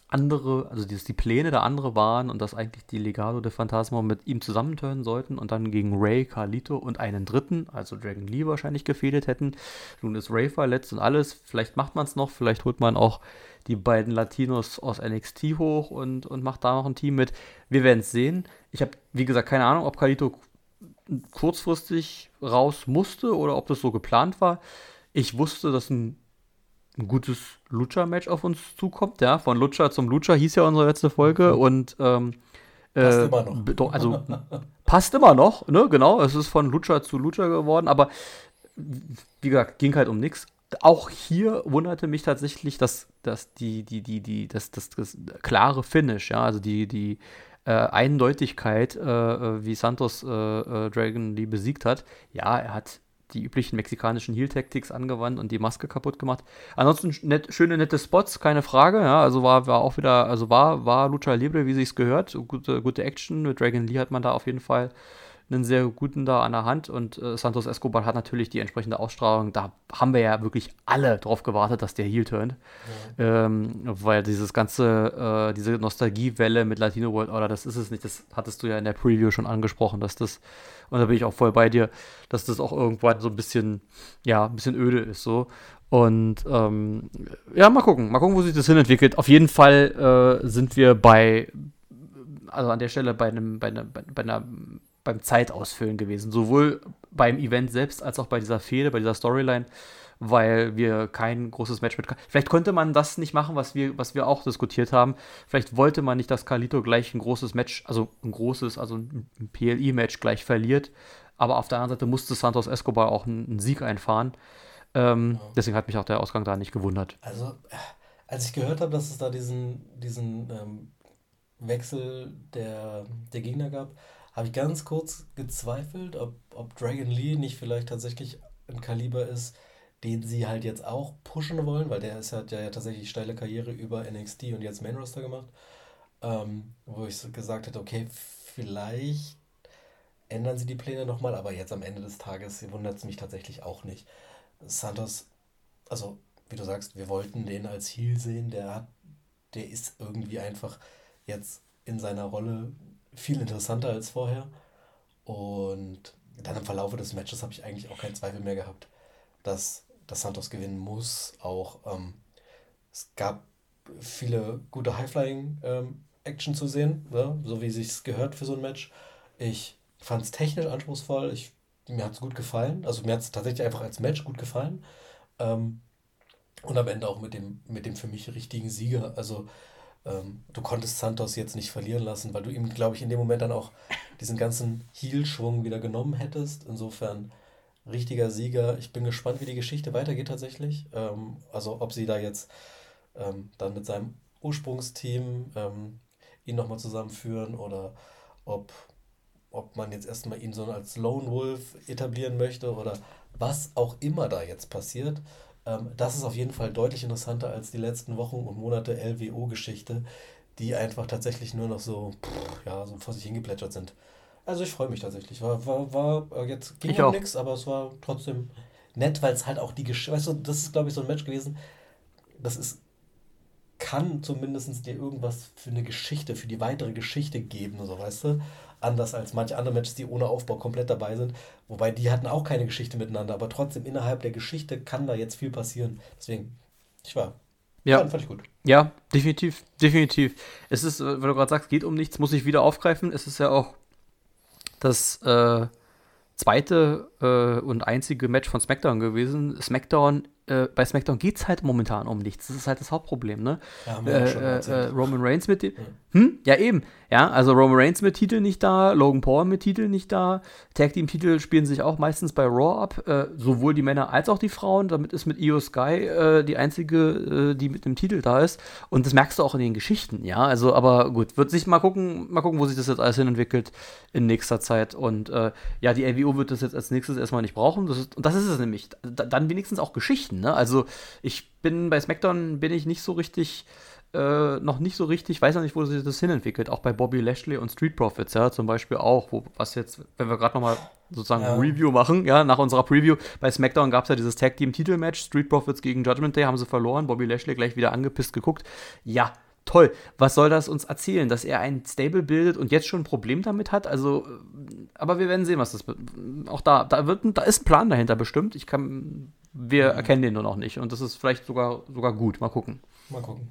S1: andere, also dass die Pläne der andere waren und dass eigentlich die Legado de Phantasma mit ihm zusammenturnen sollten und dann gegen Ray, Carlito und einen dritten, also Dragon Lee wahrscheinlich gefehlt hätten. Nun ist Ray verletzt und alles. Vielleicht macht man es noch, vielleicht holt man auch die beiden Latinos aus NXT hoch und, und macht da noch ein Team mit. Wir werden es sehen. Ich habe, wie gesagt, keine Ahnung, ob Carlito kurzfristig raus musste oder ob das so geplant war. Ich wusste, dass ein, ein gutes Lucha-Match auf uns zukommt. Ja, von Lucha zum Lucha hieß ja unsere letzte Folge mhm. und ähm, passt äh, immer noch. Also passt immer noch, ne? Genau. Es ist von Lucha zu Lucha geworden, aber wie gesagt, ging halt um nichts auch hier wunderte mich tatsächlich, dass, dass die, die, die, die, das, das, das klare Finish, ja, also die, die äh, Eindeutigkeit, äh, äh wie Santos äh, äh, Dragon Lee besiegt hat. Ja, er hat die üblichen mexikanischen Heal-Tactics angewandt und die Maske kaputt gemacht. Ansonsten net, schöne, nette Spots, keine Frage. Ja, also war, war auch wieder, also war, war Lucha Libre, wie sich's gehört. Gute, gute Action. Mit Dragon Lee hat man da auf jeden Fall einen sehr guten da an der Hand und äh, Santos Escobar hat natürlich die entsprechende Ausstrahlung. Da haben wir ja wirklich alle drauf gewartet, dass der Heel turnt. Ja. Ähm, weil dieses ganze, äh, diese Nostalgiewelle mit Latino World Order, das ist es nicht. Das hattest du ja in der Preview schon angesprochen, dass das, und da bin ich auch voll bei dir, dass das auch irgendwann so ein bisschen, ja, ein bisschen öde ist so. Und ähm, ja, mal gucken, mal gucken, wo sich das hinentwickelt. Auf jeden Fall äh, sind wir bei, also an der Stelle bei einem, bei, einer, bei einer beim Zeitausfüllen gewesen. Sowohl beim Event selbst als auch bei dieser Fehde, bei dieser Storyline, weil wir kein großes Match mit. Vielleicht konnte man das nicht machen, was wir, was wir auch diskutiert haben. Vielleicht wollte man nicht, dass Carlito gleich ein großes Match, also ein großes, also ein PLI-Match gleich verliert. Aber auf der anderen Seite musste Santos Escobar auch einen, Sieg einfahren. Ähm, ja. Deswegen hat mich auch der Ausgang da nicht gewundert.
S2: Also, als ich gehört habe, dass es da diesen, diesen ähm, Wechsel der, der Gegner gab, habe ich ganz kurz gezweifelt, ob, ob Dragon Lee nicht vielleicht tatsächlich ein Kaliber ist, den sie halt jetzt auch pushen wollen, weil der ist, hat ja, ja tatsächlich steile Karriere über NXT und jetzt Main Roster gemacht. Ähm, wo ich gesagt hätte, okay, vielleicht ändern sie die Pläne nochmal, aber jetzt am Ende des Tages wundert es mich tatsächlich auch nicht. Santos, also wie du sagst, wir wollten den als Heel sehen, der hat, der ist irgendwie einfach jetzt in seiner Rolle viel interessanter als vorher. Und dann im Verlauf des Matches habe ich eigentlich auch keinen Zweifel mehr gehabt, dass, dass Santos gewinnen muss. Auch ähm, es gab viele gute High-Flying-Action ähm, zu sehen, ne? so wie sich gehört für so ein Match. Ich fand es technisch anspruchsvoll. Ich, mir hat es gut gefallen. Also mir hat es tatsächlich einfach als Match gut gefallen. Ähm, und am Ende auch mit dem, mit dem für mich richtigen Sieger. Also ähm, du konntest Santos jetzt nicht verlieren lassen, weil du ihm, glaube ich, in dem Moment dann auch diesen ganzen Heel-Schwung wieder genommen hättest. Insofern richtiger Sieger. Ich bin gespannt, wie die Geschichte weitergeht tatsächlich. Ähm, also ob sie da jetzt ähm, dann mit seinem Ursprungsteam ähm, ihn nochmal zusammenführen oder ob, ob man jetzt erstmal ihn so als Lone Wolf etablieren möchte oder was auch immer da jetzt passiert. Ähm, das ist auf jeden Fall deutlich interessanter als die letzten Wochen und Monate LWO-Geschichte, die einfach tatsächlich nur noch so, pff, ja, so vor sich hingeplätschert sind. Also ich freue mich tatsächlich. War, war, war äh, jetzt ging ja nichts, aber es war trotzdem nett, weil es halt auch die Geschichte, weißt du, das ist glaube ich so ein Match gewesen, das ist, kann zumindest dir irgendwas für eine Geschichte, für die weitere Geschichte geben, so weißt du anders als manche andere Matches, die ohne Aufbau komplett dabei sind. Wobei die hatten auch keine Geschichte miteinander, aber trotzdem innerhalb der Geschichte kann da jetzt viel passieren. Deswegen, ich war.
S1: Ja, fand, fand ich gut. Ja, definitiv, definitiv. Es ist, äh, wenn du gerade sagst, geht um nichts, muss ich wieder aufgreifen. Es ist ja auch das äh, zweite äh, und einzige Match von SmackDown gewesen. SmackDown äh, bei SmackDown geht es halt momentan um nichts. Das ist halt das Hauptproblem, ne? Ja, äh, äh, äh, Roman Reigns mit dem. Ja. Hm? Ja, eben. Ja, also Roman Reigns mit Titel nicht da, Logan Paul mit Titel nicht da. Tag Team Titel spielen sich auch meistens bei Raw ab. Äh, sowohl die Männer als auch die Frauen. Damit ist mit Io Sky äh, die einzige, die mit dem Titel da ist. Und das merkst du auch in den Geschichten, ja. Also, aber gut, wird sich mal gucken, mal gucken, wo sich das jetzt alles hin entwickelt in nächster Zeit. Und ja, die LWO wird das jetzt als nächstes erstmal nicht brauchen. Das ist, und das ist es nämlich. Da, dann wenigstens auch Geschichten, ne? Also ich bin bei SmackDown bin ich nicht so richtig, äh, noch nicht so richtig, weiß noch nicht, wo sich das hinentwickelt. Auch bei Bobby Lashley und Street Profits, ja, zum Beispiel auch, wo, was jetzt, wenn wir gerade nochmal sozusagen ja. Review machen, ja, nach unserer Preview, bei SmackDown gab es ja dieses Tag Team Titelmatch, Street Profits gegen Judgment Day, haben sie verloren, Bobby Lashley gleich wieder angepisst geguckt. Ja, toll. Was soll das uns erzählen? Dass er ein Stable bildet und jetzt schon ein Problem damit hat? Also, äh, aber wir werden sehen, was das. Auch da, da, wird, da ist ein Plan dahinter bestimmt. Ich kann, wir mhm. erkennen den nur noch nicht. Und das ist vielleicht sogar, sogar gut. Mal gucken.
S2: Mal gucken.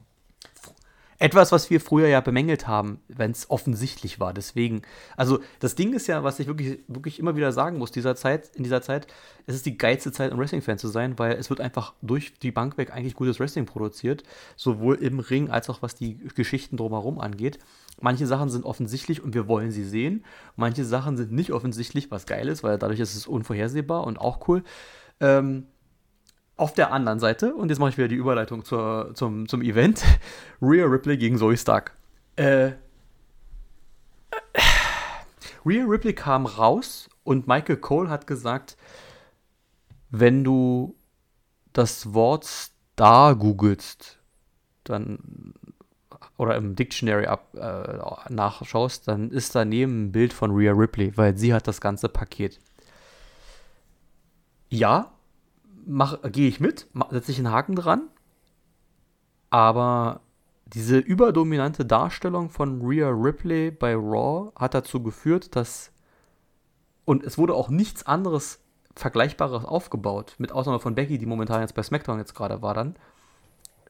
S1: Etwas, was wir früher ja bemängelt haben, wenn es offensichtlich war. Deswegen, also das Ding ist ja, was ich wirklich, wirklich immer wieder sagen muss, dieser Zeit, in dieser Zeit, es ist die geilste Zeit, ein Wrestling-Fan zu sein, weil es wird einfach durch die Bank weg eigentlich gutes Wrestling produziert, sowohl im Ring als auch was die Geschichten drumherum angeht. Manche Sachen sind offensichtlich und wir wollen sie sehen. Manche Sachen sind nicht offensichtlich, was geil ist, weil dadurch ist es unvorhersehbar und auch cool. Ähm, auf der anderen Seite, und jetzt mache ich wieder die Überleitung zur, zum, zum Event, Rhea Ripley gegen Zoe Stark. Äh, Rhea Ripley kam raus und Michael Cole hat gesagt, wenn du das Wort Star googelst, dann oder im Dictionary ab, äh, nachschaust, dann ist daneben ein Bild von Rhea Ripley, weil sie hat das ganze Paket. Ja, gehe ich mit, setze ich einen Haken dran. Aber diese überdominante Darstellung von Rhea Ripley bei Raw hat dazu geführt, dass und es wurde auch nichts anderes Vergleichbares aufgebaut, mit Ausnahme von Becky, die momentan jetzt bei SmackDown jetzt gerade war dann,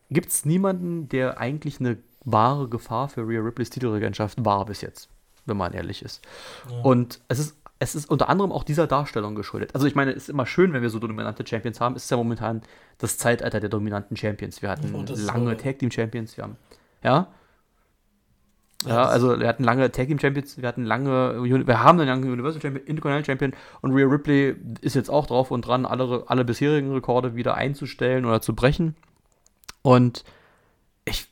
S1: gibt es niemanden, der eigentlich eine wahre Gefahr für Rhea Ripleys Titelregentschaft war bis jetzt, wenn man ehrlich ist. Ja. Und es ist es ist unter anderem auch dieser Darstellung geschuldet. Also ich meine, es ist immer schön, wenn wir so dominante Champions haben. Es ist ja momentan das Zeitalter der dominanten Champions. Wir hatten lange so. Tag Team Champions, wir haben, ja. Ja, also wir hatten lange Tag Team Champions, wir hatten lange, wir haben einen langen Universal Champion, Intercontinental Champion und Rhea Ripley ist jetzt auch drauf und dran, alle, alle bisherigen Rekorde wieder einzustellen oder zu brechen. Und ich,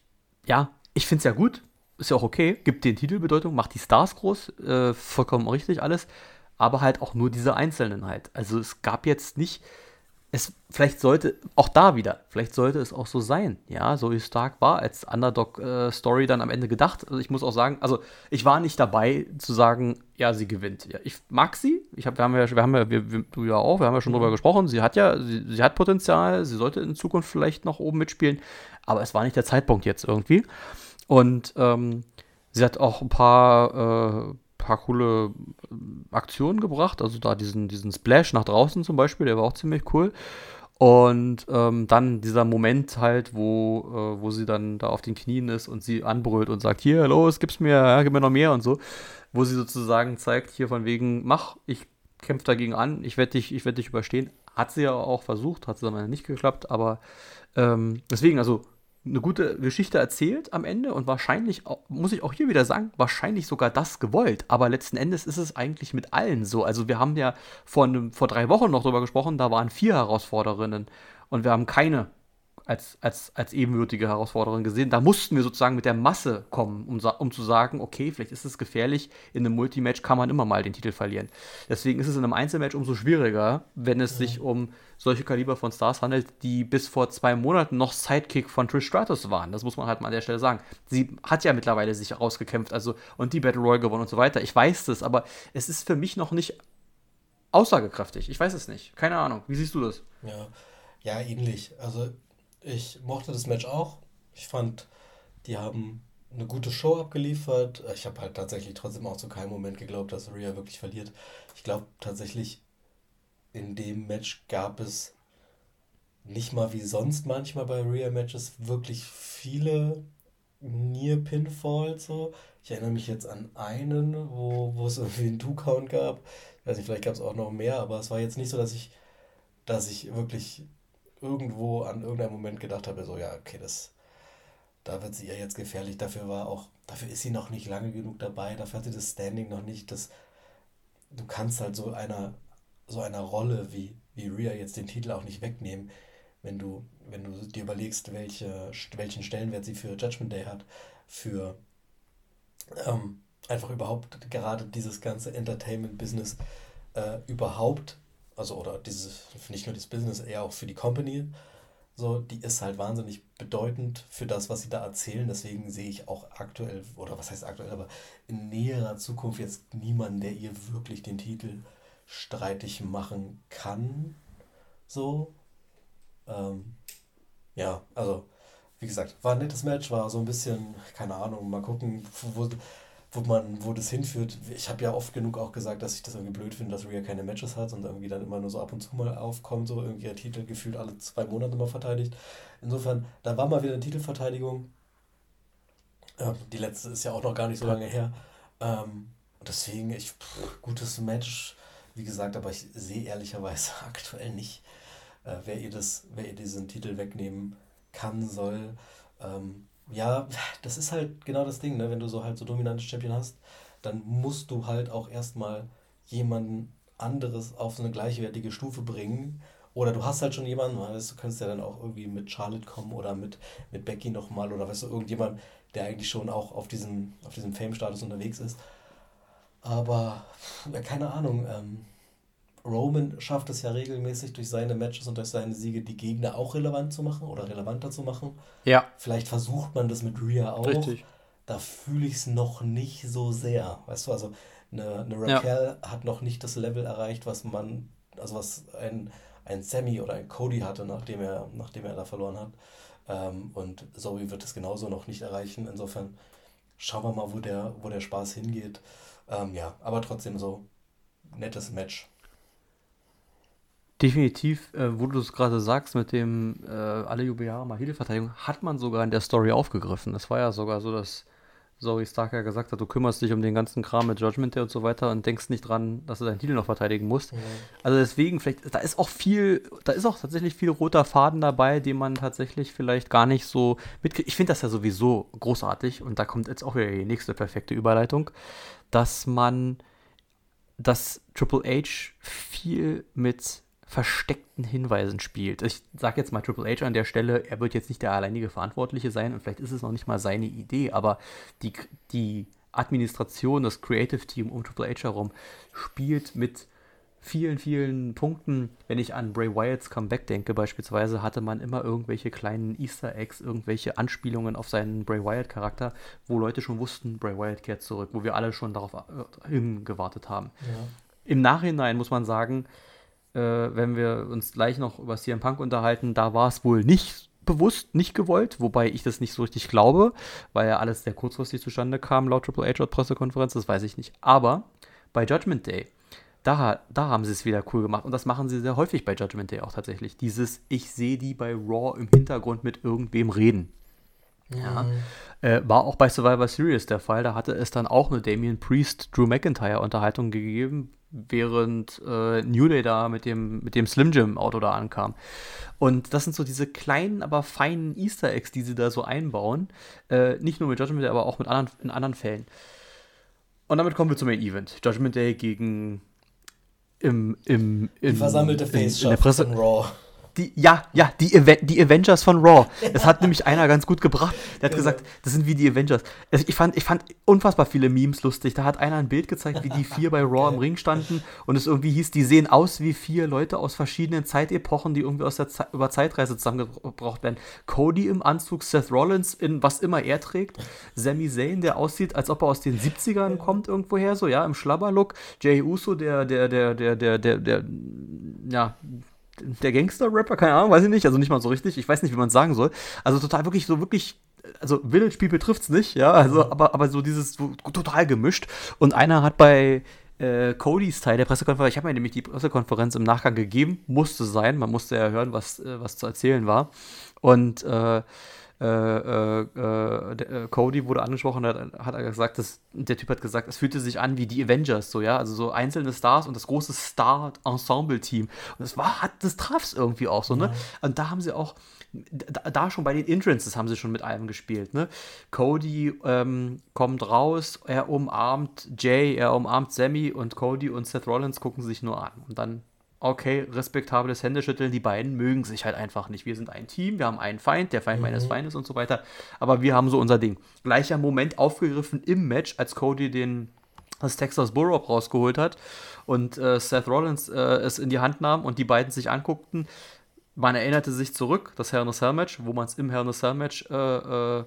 S1: ja, ich finde es ja gut, ist ja auch okay, gibt den Titel Bedeutung, macht die Stars groß, äh, vollkommen richtig alles aber halt auch nur diese einzelnen halt. Also es gab jetzt nicht, es vielleicht sollte, auch da wieder, vielleicht sollte es auch so sein, ja, so wie Stark war als Underdog-Story äh, dann am Ende gedacht. Also ich muss auch sagen, also ich war nicht dabei zu sagen, ja, sie gewinnt. Ja, ich mag sie, ich hab, wir haben ja, wir haben ja, wir, wir, du ja auch, wir haben ja schon drüber mhm. gesprochen, sie hat ja, sie, sie hat Potenzial, sie sollte in Zukunft vielleicht noch oben mitspielen, aber es war nicht der Zeitpunkt jetzt irgendwie. Und ähm, sie hat auch ein paar äh, paar coole äh, Aktionen gebracht. Also da diesen, diesen Splash nach draußen zum Beispiel, der war auch ziemlich cool. Und ähm, dann dieser Moment halt, wo, äh, wo sie dann da auf den Knien ist und sie anbrüllt und sagt, hier, los, gib's mir, ja, gib mir noch mehr und so. Wo sie sozusagen zeigt, hier von wegen, mach, ich kämpfe dagegen an, ich werde dich, ich dich überstehen. Hat sie ja auch versucht, hat sie dann nicht geklappt, aber ähm, deswegen, also eine gute Geschichte erzählt am Ende und wahrscheinlich, muss ich auch hier wieder sagen, wahrscheinlich sogar das gewollt. Aber letzten Endes ist es eigentlich mit allen so. Also wir haben ja vor, vor drei Wochen noch drüber gesprochen, da waren vier Herausforderinnen und wir haben keine als, als, als ebenwürdige Herausforderin gesehen. Da mussten wir sozusagen mit der Masse kommen, um, um zu sagen, okay, vielleicht ist es gefährlich, in einem Multimatch kann man immer mal den Titel verlieren. Deswegen ist es in einem Einzelmatch umso schwieriger, wenn es ja. sich um solche Kaliber von Stars handelt, die bis vor zwei Monaten noch Sidekick von Trish Stratus waren. Das muss man halt mal an der Stelle sagen. Sie hat ja mittlerweile sich rausgekämpft, also und die Battle Royale gewonnen und so weiter. Ich weiß das, aber es ist für mich noch nicht aussagekräftig. Ich weiß es nicht. Keine Ahnung. Wie siehst du das?
S2: Ja, ja ähnlich. Also ich mochte das Match auch. Ich fand, die haben eine gute Show abgeliefert. Ich habe halt tatsächlich trotzdem auch zu keinem Moment geglaubt, dass Rhea wirklich verliert. Ich glaube tatsächlich, in dem Match gab es nicht mal wie sonst manchmal bei Rhea-Matches wirklich viele Near Pinfalls so. Ich erinnere mich jetzt an einen, wo, wo es irgendwie einen Two-Count gab. Ich weiß nicht, vielleicht gab es auch noch mehr, aber es war jetzt nicht so, dass ich, dass ich wirklich irgendwo an irgendeinem Moment gedacht habe, so, ja, okay, das, da wird sie ja jetzt gefährlich. Dafür war auch, dafür ist sie noch nicht lange genug dabei, dafür hat sie das Standing noch nicht. Das, du kannst halt so einer, so einer Rolle wie, wie Rhea jetzt den Titel auch nicht wegnehmen, wenn du, wenn du dir überlegst, welche, welchen Stellenwert sie für Judgment Day hat, für ähm, einfach überhaupt gerade dieses ganze Entertainment-Business äh, überhaupt, also oder dieses, nicht nur das Business, eher auch für die Company, so, die ist halt wahnsinnig bedeutend für das, was sie da erzählen. Deswegen sehe ich auch aktuell, oder was heißt aktuell, aber in näherer Zukunft jetzt niemanden, der ihr wirklich den Titel streitig machen kann. So. Ähm, ja, also, wie gesagt, war ein nettes Match, war so ein bisschen, keine Ahnung, mal gucken, wo, wo man, wo das hinführt. Ich habe ja oft genug auch gesagt, dass ich das irgendwie blöd finde, dass Rhea keine Matches hat und irgendwie dann immer nur so ab und zu mal aufkommt, so irgendwie der Titel gefühlt alle zwei Monate mal verteidigt. Insofern, da war mal wieder eine Titelverteidigung. Ähm, die letzte ist ja auch noch gar nicht so lange her. Ähm, deswegen, ich, pff, gutes Match, wie gesagt, aber ich sehe ehrlicherweise aktuell nicht, äh, wer, ihr das, wer ihr diesen Titel wegnehmen kann, soll. Ähm, ja, das ist halt genau das Ding, ne? wenn du so halt so dominante Champion hast, dann musst du halt auch erstmal jemanden anderes auf so eine gleichwertige Stufe bringen. Oder du hast halt schon jemanden, weißt, du kannst ja dann auch irgendwie mit Charlotte kommen oder mit, mit Becky nochmal oder weißt du, irgendjemand, der eigentlich schon auch auf diesem, auf diesem Fame-Status unterwegs ist. Aber, ja, keine Ahnung, ähm, Roman schafft es ja regelmäßig durch seine Matches und durch seine Siege die Gegner auch relevant zu machen oder relevanter zu machen. Ja. Vielleicht versucht man das mit Rhea auch. Richtig. Da fühle ich es noch nicht so sehr. Weißt du, also eine, eine Raquel ja. hat noch nicht das Level erreicht, was man, also was ein, ein Sammy oder ein Cody hatte, nachdem er, nachdem er da verloren hat. Ähm, und Zoe wird es genauso noch nicht erreichen. Insofern schauen wir mal, wo der, wo der Spaß hingeht. Ähm, ja, aber trotzdem so nettes Match.
S1: Definitiv, äh, wo du es gerade sagst, mit dem äh, alle Jubeljahre mal Titelverteidigung, hat man sogar in der Story aufgegriffen. Das war ja sogar so, dass Zoe Stark ja gesagt hat, du kümmerst dich um den ganzen Kram mit Judgment Day und so weiter und denkst nicht dran, dass du deinen Titel noch verteidigen musst. Mhm. Also deswegen, vielleicht, da ist auch viel, da ist auch tatsächlich viel roter Faden dabei, den man tatsächlich vielleicht gar nicht so mitkriegt. Ich finde das ja sowieso großartig und da kommt jetzt auch wieder die nächste perfekte Überleitung, dass man, dass Triple H viel mit versteckten Hinweisen spielt. Ich sage jetzt mal Triple H an der Stelle, er wird jetzt nicht der alleinige Verantwortliche sein und vielleicht ist es noch nicht mal seine Idee, aber die, die Administration, das Creative Team um Triple H herum spielt mit vielen, vielen Punkten. Wenn ich an Bray Wyatts Comeback denke, beispielsweise, hatte man immer irgendwelche kleinen Easter Eggs, irgendwelche Anspielungen auf seinen Bray Wyatt-Charakter, wo Leute schon wussten, Bray Wyatt kehrt zurück, wo wir alle schon darauf äh, hingewartet haben. Ja. Im Nachhinein muss man sagen, äh, wenn wir uns gleich noch über CM Punk unterhalten, da war es wohl nicht bewusst, nicht gewollt, wobei ich das nicht so richtig glaube, weil ja alles sehr kurzfristig zustande kam, laut Triple H Pressekonferenz, das weiß ich nicht. Aber bei Judgment Day, da, da haben sie es wieder cool gemacht und das machen sie sehr häufig bei Judgment Day auch tatsächlich. Dieses, ich sehe die bei Raw im Hintergrund mit irgendwem reden. Ja. Mhm. Äh, war auch bei Survivor Series der Fall. Da hatte es dann auch eine Damien Priest Drew McIntyre Unterhaltung gegeben, während äh, New Day da mit dem, mit dem Slim Jim Auto da ankam. Und das sind so diese kleinen, aber feinen Easter Eggs, die sie da so einbauen. Äh, nicht nur mit Judgment Day, aber auch mit anderen, in anderen Fällen. Und damit kommen wir zum Main Event. Judgment Day gegen im, im, im, die versammelte Face in, in der Presse. Raw. Die, ja, ja, die, die Avengers von Raw. Das hat nämlich einer ganz gut gebracht. Der hat gesagt, das sind wie die Avengers. Also ich, fand, ich fand unfassbar viele Memes lustig. Da hat einer ein Bild gezeigt, wie die vier bei Raw im Ring standen und es irgendwie hieß, die sehen aus wie vier Leute aus verschiedenen Zeitepochen, die irgendwie aus der Ze über Zeitreise zusammengebraucht werden. Cody im Anzug, Seth Rollins in was immer er trägt, Sami Zayn, der aussieht, als ob er aus den 70ern kommt irgendwoher, so ja, im Schlabberlook, Jay Uso, der, der, der, der, der, der, der, ja, der Gangster-Rapper, keine Ahnung, weiß ich nicht, also nicht mal so richtig, ich weiß nicht, wie man es sagen soll. Also total wirklich so wirklich, also Village People trifft's nicht, ja, also, aber, aber so dieses so, total gemischt. Und einer hat bei äh, Codys Teil der Pressekonferenz, ich habe mir nämlich die Pressekonferenz im Nachgang gegeben, musste sein, man musste ja hören, was, äh, was zu erzählen war. Und äh, äh, äh, äh, Cody wurde angesprochen, hat, hat er gesagt, dass, der Typ hat gesagt, es fühlte sich an wie die Avengers, so, ja, also so einzelne Stars und das große Star-Ensemble-Team. Und das war, hat, das traf es irgendwie auch so, ne? Ja. Und da haben sie auch, da, da, schon bei den Entrances haben sie schon mit allem gespielt, ne? Cody ähm, kommt raus, er umarmt Jay, er umarmt Sammy und Cody und Seth Rollins gucken sich nur an. Und dann okay, respektables Händeschütteln, die beiden mögen sich halt einfach nicht. Wir sind ein Team, wir haben einen Feind, der Feind mhm. meines Feindes und so weiter, aber wir haben so unser Ding. Gleicher Moment aufgegriffen im Match, als Cody den das Texas Bullrope rausgeholt hat und äh, Seth Rollins äh, es in die Hand nahm und die beiden sich anguckten. Man erinnerte sich zurück, das Hell in a Cell Match, wo man es im Hell in a Cell Match äh, äh,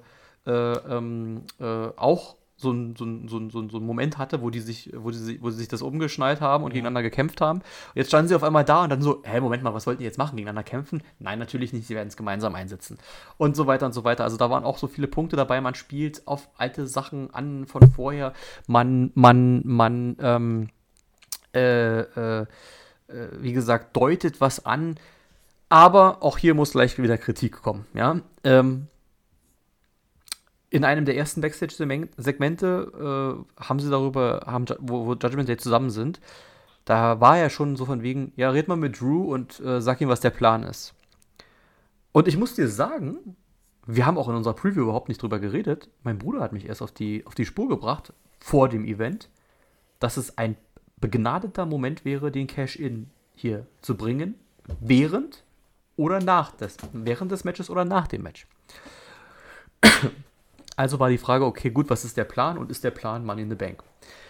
S1: äh ähm, äh, auch so ein, so, ein, so, ein, so ein Moment hatte, wo die sich, wo die, wo sie sich das umgeschnallt haben und ja. gegeneinander gekämpft haben. Und jetzt standen sie auf einmal da und dann so, hä, Moment mal, was wollten die jetzt machen? Gegeneinander kämpfen? Nein, natürlich nicht, sie werden es gemeinsam einsetzen. Und so weiter und so weiter. Also da waren auch so viele Punkte dabei. Man spielt auf alte Sachen an von vorher. Man, man, man, ähm, äh, äh, äh wie gesagt, deutet was an. Aber auch hier muss gleich wieder Kritik kommen, ja. Ähm, in einem der ersten Backstage-Segmente äh, haben sie darüber, haben, wo, wo, Judgment Day zusammen sind, da war er schon so von wegen, ja, red mal mit Drew und äh, sag ihm, was der Plan ist. Und ich muss dir sagen, wir haben auch in unserer Preview überhaupt nicht drüber geredet. Mein Bruder hat mich erst auf die, auf die Spur gebracht, vor dem Event, dass es ein begnadeter Moment wäre, den Cash-In hier zu bringen, während oder nach des, während des Matches oder nach dem Match. Also war die Frage, okay, gut, was ist der Plan und ist der Plan Money in the Bank?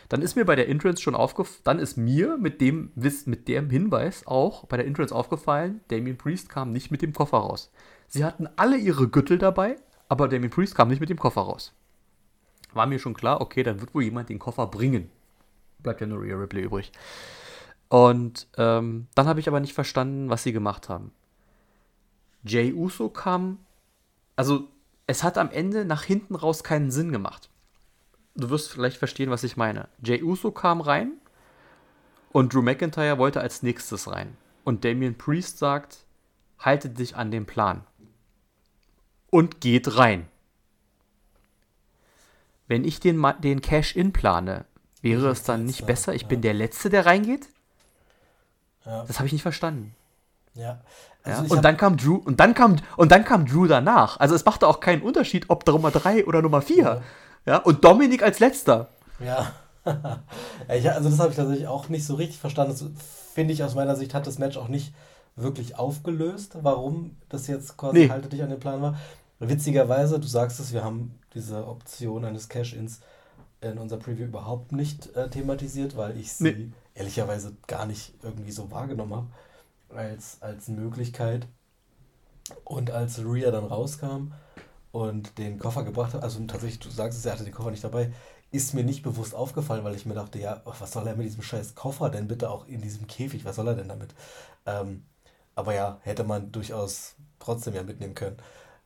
S1: Dann ist mir bei der Entrance schon aufgefallen, dann ist mir mit dem, mit dem Hinweis auch bei der Entrance aufgefallen, Damien Priest kam nicht mit dem Koffer raus. Sie hatten alle ihre Gürtel dabei, aber Damien Priest kam nicht mit dem Koffer raus. War mir schon klar, okay, dann wird wohl jemand den Koffer bringen. Bleibt ja nur Rhea Ripley übrig. Und ähm, dann habe ich aber nicht verstanden, was sie gemacht haben. Jay Uso kam, also es hat am Ende nach hinten raus keinen Sinn gemacht. Du wirst vielleicht verstehen, was ich meine. Jay Uso kam rein und Drew McIntyre wollte als nächstes rein. Und Damian Priest sagt, haltet dich an den Plan. Und geht rein. Wenn ich den, den Cash-In plane, wäre es dann nicht besser, ich ja. bin der Letzte, der reingeht? Ja. Das habe ich nicht verstanden.
S2: Ja.
S1: Also ja? Und dann kam Drew und dann kam und dann kam Drew danach. Also es machte auch keinen Unterschied, ob Nummer 3 oder Nummer 4. Ja. ja. Und Dominik als letzter.
S2: Ja. ja also das habe ich tatsächlich auch nicht so richtig verstanden. Das finde ich aus meiner Sicht hat das Match auch nicht wirklich aufgelöst, warum das jetzt quasi nee. halte dich an den Plan war. Witzigerweise, du sagst es, wir haben diese Option eines Cash-Ins in unserer Preview überhaupt nicht äh, thematisiert, weil ich sie nee. ehrlicherweise gar nicht irgendwie so wahrgenommen habe als, als Möglichkeit. Und als Rhea dann rauskam und den Koffer gebracht hat, also tatsächlich, du sagst es, er hatte den Koffer nicht dabei, ist mir nicht bewusst aufgefallen, weil ich mir dachte, ja, was soll er mit diesem scheiß Koffer denn bitte auch in diesem Käfig, was soll er denn damit? Ähm, aber ja, hätte man durchaus trotzdem ja mitnehmen können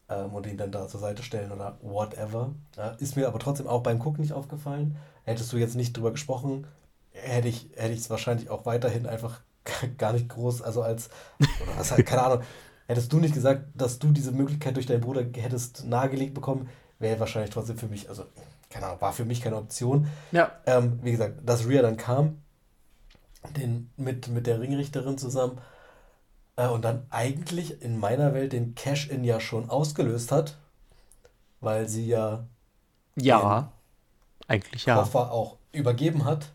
S2: ähm, und ihn dann da zur Seite stellen oder whatever. Ja, ist mir aber trotzdem auch beim Gucken nicht aufgefallen. Hättest du jetzt nicht drüber gesprochen, hätte ich es hätte wahrscheinlich auch weiterhin einfach gar nicht groß, also als, oder was halt, keine Ahnung, hättest du nicht gesagt, dass du diese Möglichkeit durch deinen Bruder hättest nahegelegt bekommen, wäre wahrscheinlich trotzdem für mich, also, keine Ahnung, war für mich keine Option.
S1: Ja.
S2: Ähm, wie gesagt, dass Rhea dann kam, den, mit, mit der Ringrichterin zusammen, äh, und dann eigentlich in meiner Welt den Cash-In ja schon ausgelöst hat, weil sie ja.
S1: Ja, eigentlich ja.
S2: Koffer auch übergeben hat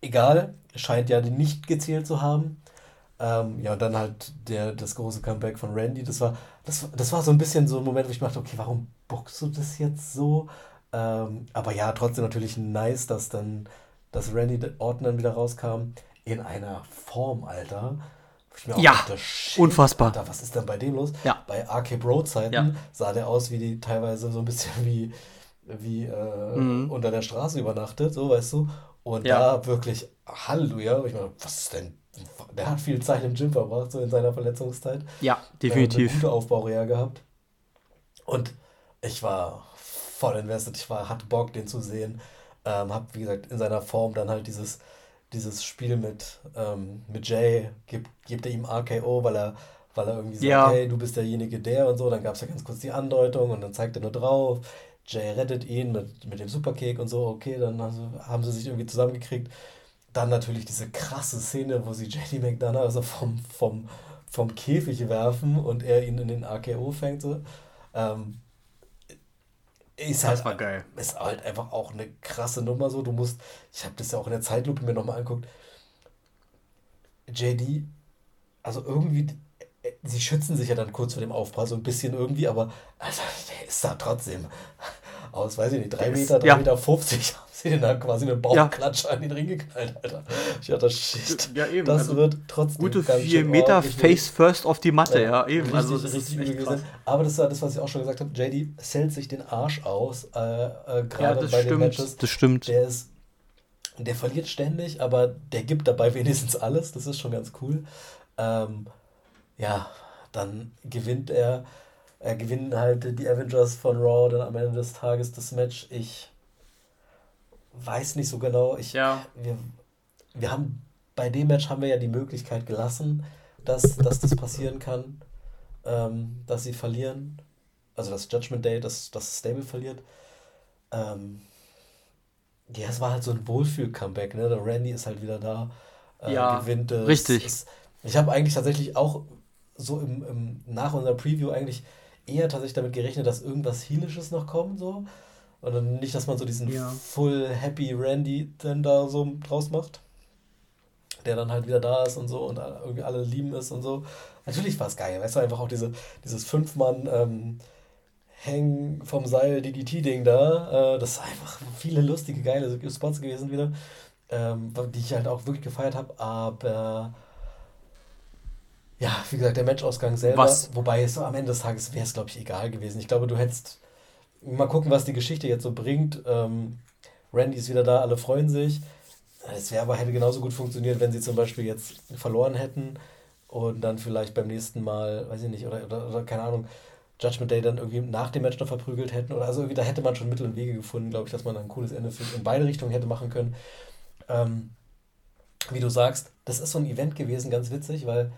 S2: egal, scheint ja nicht gezählt zu haben. Ähm, ja, und dann halt der, das große Comeback von Randy. Das war, das, das war so ein bisschen so ein Moment, wo ich dachte, okay, warum bockst du das jetzt so? Ähm, aber ja, trotzdem natürlich nice, dass dann, dass Randy Orton dann wieder rauskam. In einer Form, Alter.
S1: ja, dachte, unfassbar.
S2: Alter, was ist denn bei dem los?
S1: Ja.
S2: Bei Arcade Road Zeiten ja. sah der aus wie die teilweise so ein bisschen wie, wie äh, mhm. unter der Straße übernachtet, so weißt du. Und ja. da wirklich Halleluja. Ich meine, was ist denn? Der hat viel Zeit im Gym verbracht, so in seiner Verletzungszeit.
S1: Ja, definitiv.
S2: Äh, eine gute Aufbaureha gehabt. Und ich war voll invested. Ich war, hatte Bock, den zu sehen. Ähm, hab, wie gesagt, in seiner Form dann halt dieses, dieses Spiel mit, ähm, mit Jay, gibt, gibt er ihm RKO, weil er, weil er irgendwie sagt,
S1: Ja.
S2: hey, du bist derjenige, der und so. Dann gab es ja ganz kurz die Andeutung und dann zeigt er nur drauf. Jay rettet ihn mit, mit dem Supercake und so. Okay, dann haben sie, haben sie sich irgendwie zusammengekriegt. Dann natürlich diese krasse Szene, wo sie JD McDonough also vom, vom, vom Käfig werfen und er ihn in den RKO fängt. So. Ähm, ist halt,
S1: Das war geil.
S2: ist halt einfach auch eine krasse Nummer so. Du musst, ich habe das ja auch in der Zeitlupe mir nochmal angeguckt. JD, also irgendwie, sie schützen sich ja dann kurz vor dem Aufprall, so ein bisschen irgendwie, aber also, der ist da trotzdem aus, weiß ich nicht, 3
S1: Der ist-
S2: Meter, 3
S1: ja.
S2: Meter 50, haben sie den da quasi eine
S1: Ja.
S2: Bauchklatsche an den Ring geknallt, Alter. Ich dachte, shit,
S1: Ja, eben.
S2: das
S1: also
S2: wird trotzdem
S1: gute
S2: ganz
S1: vier
S2: schön
S1: Meter
S2: ordentlich
S1: Face First auf die Matte, ja, eben.
S2: Richtig,
S1: also, das
S2: richtig
S1: ist krass.
S2: Aber das war das, was ich auch schon gesagt habe. JD zählt sich den Arsch aus, äh, äh,
S1: Ja,
S2: gerade
S1: das
S2: bei den
S1: stimmt.
S2: Matches.
S1: Das stimmt.
S2: Der ist, der verliert ständig, aber der gibt dabei wenigstens alles. Das ist schon ganz cool. Ähm, ja, dann gewinnt er, äh, gewinnen halt die Avengers von Raw dann am Ende des Tages das Match. Ich weiß nicht so genau. Ich,
S1: Ja.
S2: wir, wir haben bei dem Match haben wir ja die Möglichkeit gelassen, dass, dass das passieren kann, ähm, dass sie verlieren. Also das Judgment Day, dass das Stable verliert. Ähm, ja, es war halt so ein Wohlfühl-Comeback, ne? Der Randy ist halt wieder da, äh,
S1: Ja,
S2: gewinnt es.
S1: richtig.
S2: Es, ich habe eigentlich tatsächlich auch so im, im, nach unserer Preview eigentlich eher tatsächlich damit gerechnet, dass irgendwas Heelisches noch kommt, so. Und dann nicht, dass man so diesen
S1: Ja.
S2: full happy Randy dann da so draus macht. Der dann halt wieder da ist und so und irgendwie alle lieben ist und so. Natürlich war es geil, weißt du, einfach auch diese, dieses Fünf-Mann ähm, Hängen vom Seil DDT-Ding da. Äh, das ist einfach viele lustige, geile Spots gewesen wieder, ähm, die ich halt auch wirklich gefeiert habe. Aber ja, wie gesagt, der Matchausgang selber,
S1: Was?
S2: wobei es so am Ende des Tages wäre es, glaube ich, egal gewesen. Ich glaube, du hättest mal gucken, was die Geschichte jetzt so bringt. Ähm, Randy ist wieder da, alle freuen sich. Es wäre aber hätte genauso gut funktioniert, wenn sie zum Beispiel jetzt verloren hätten und dann vielleicht beim nächsten Mal, weiß ich nicht, oder, oder, oder keine Ahnung, Judgment Day dann irgendwie nach dem Match noch verprügelt hätten. Oder also irgendwie, da hätte man schon Mittel und Wege gefunden, glaube ich, dass man ein cooles Ende für, in beide Richtungen hätte machen können. Ähm, wie du sagst, das ist so ein Event gewesen, ganz witzig, weil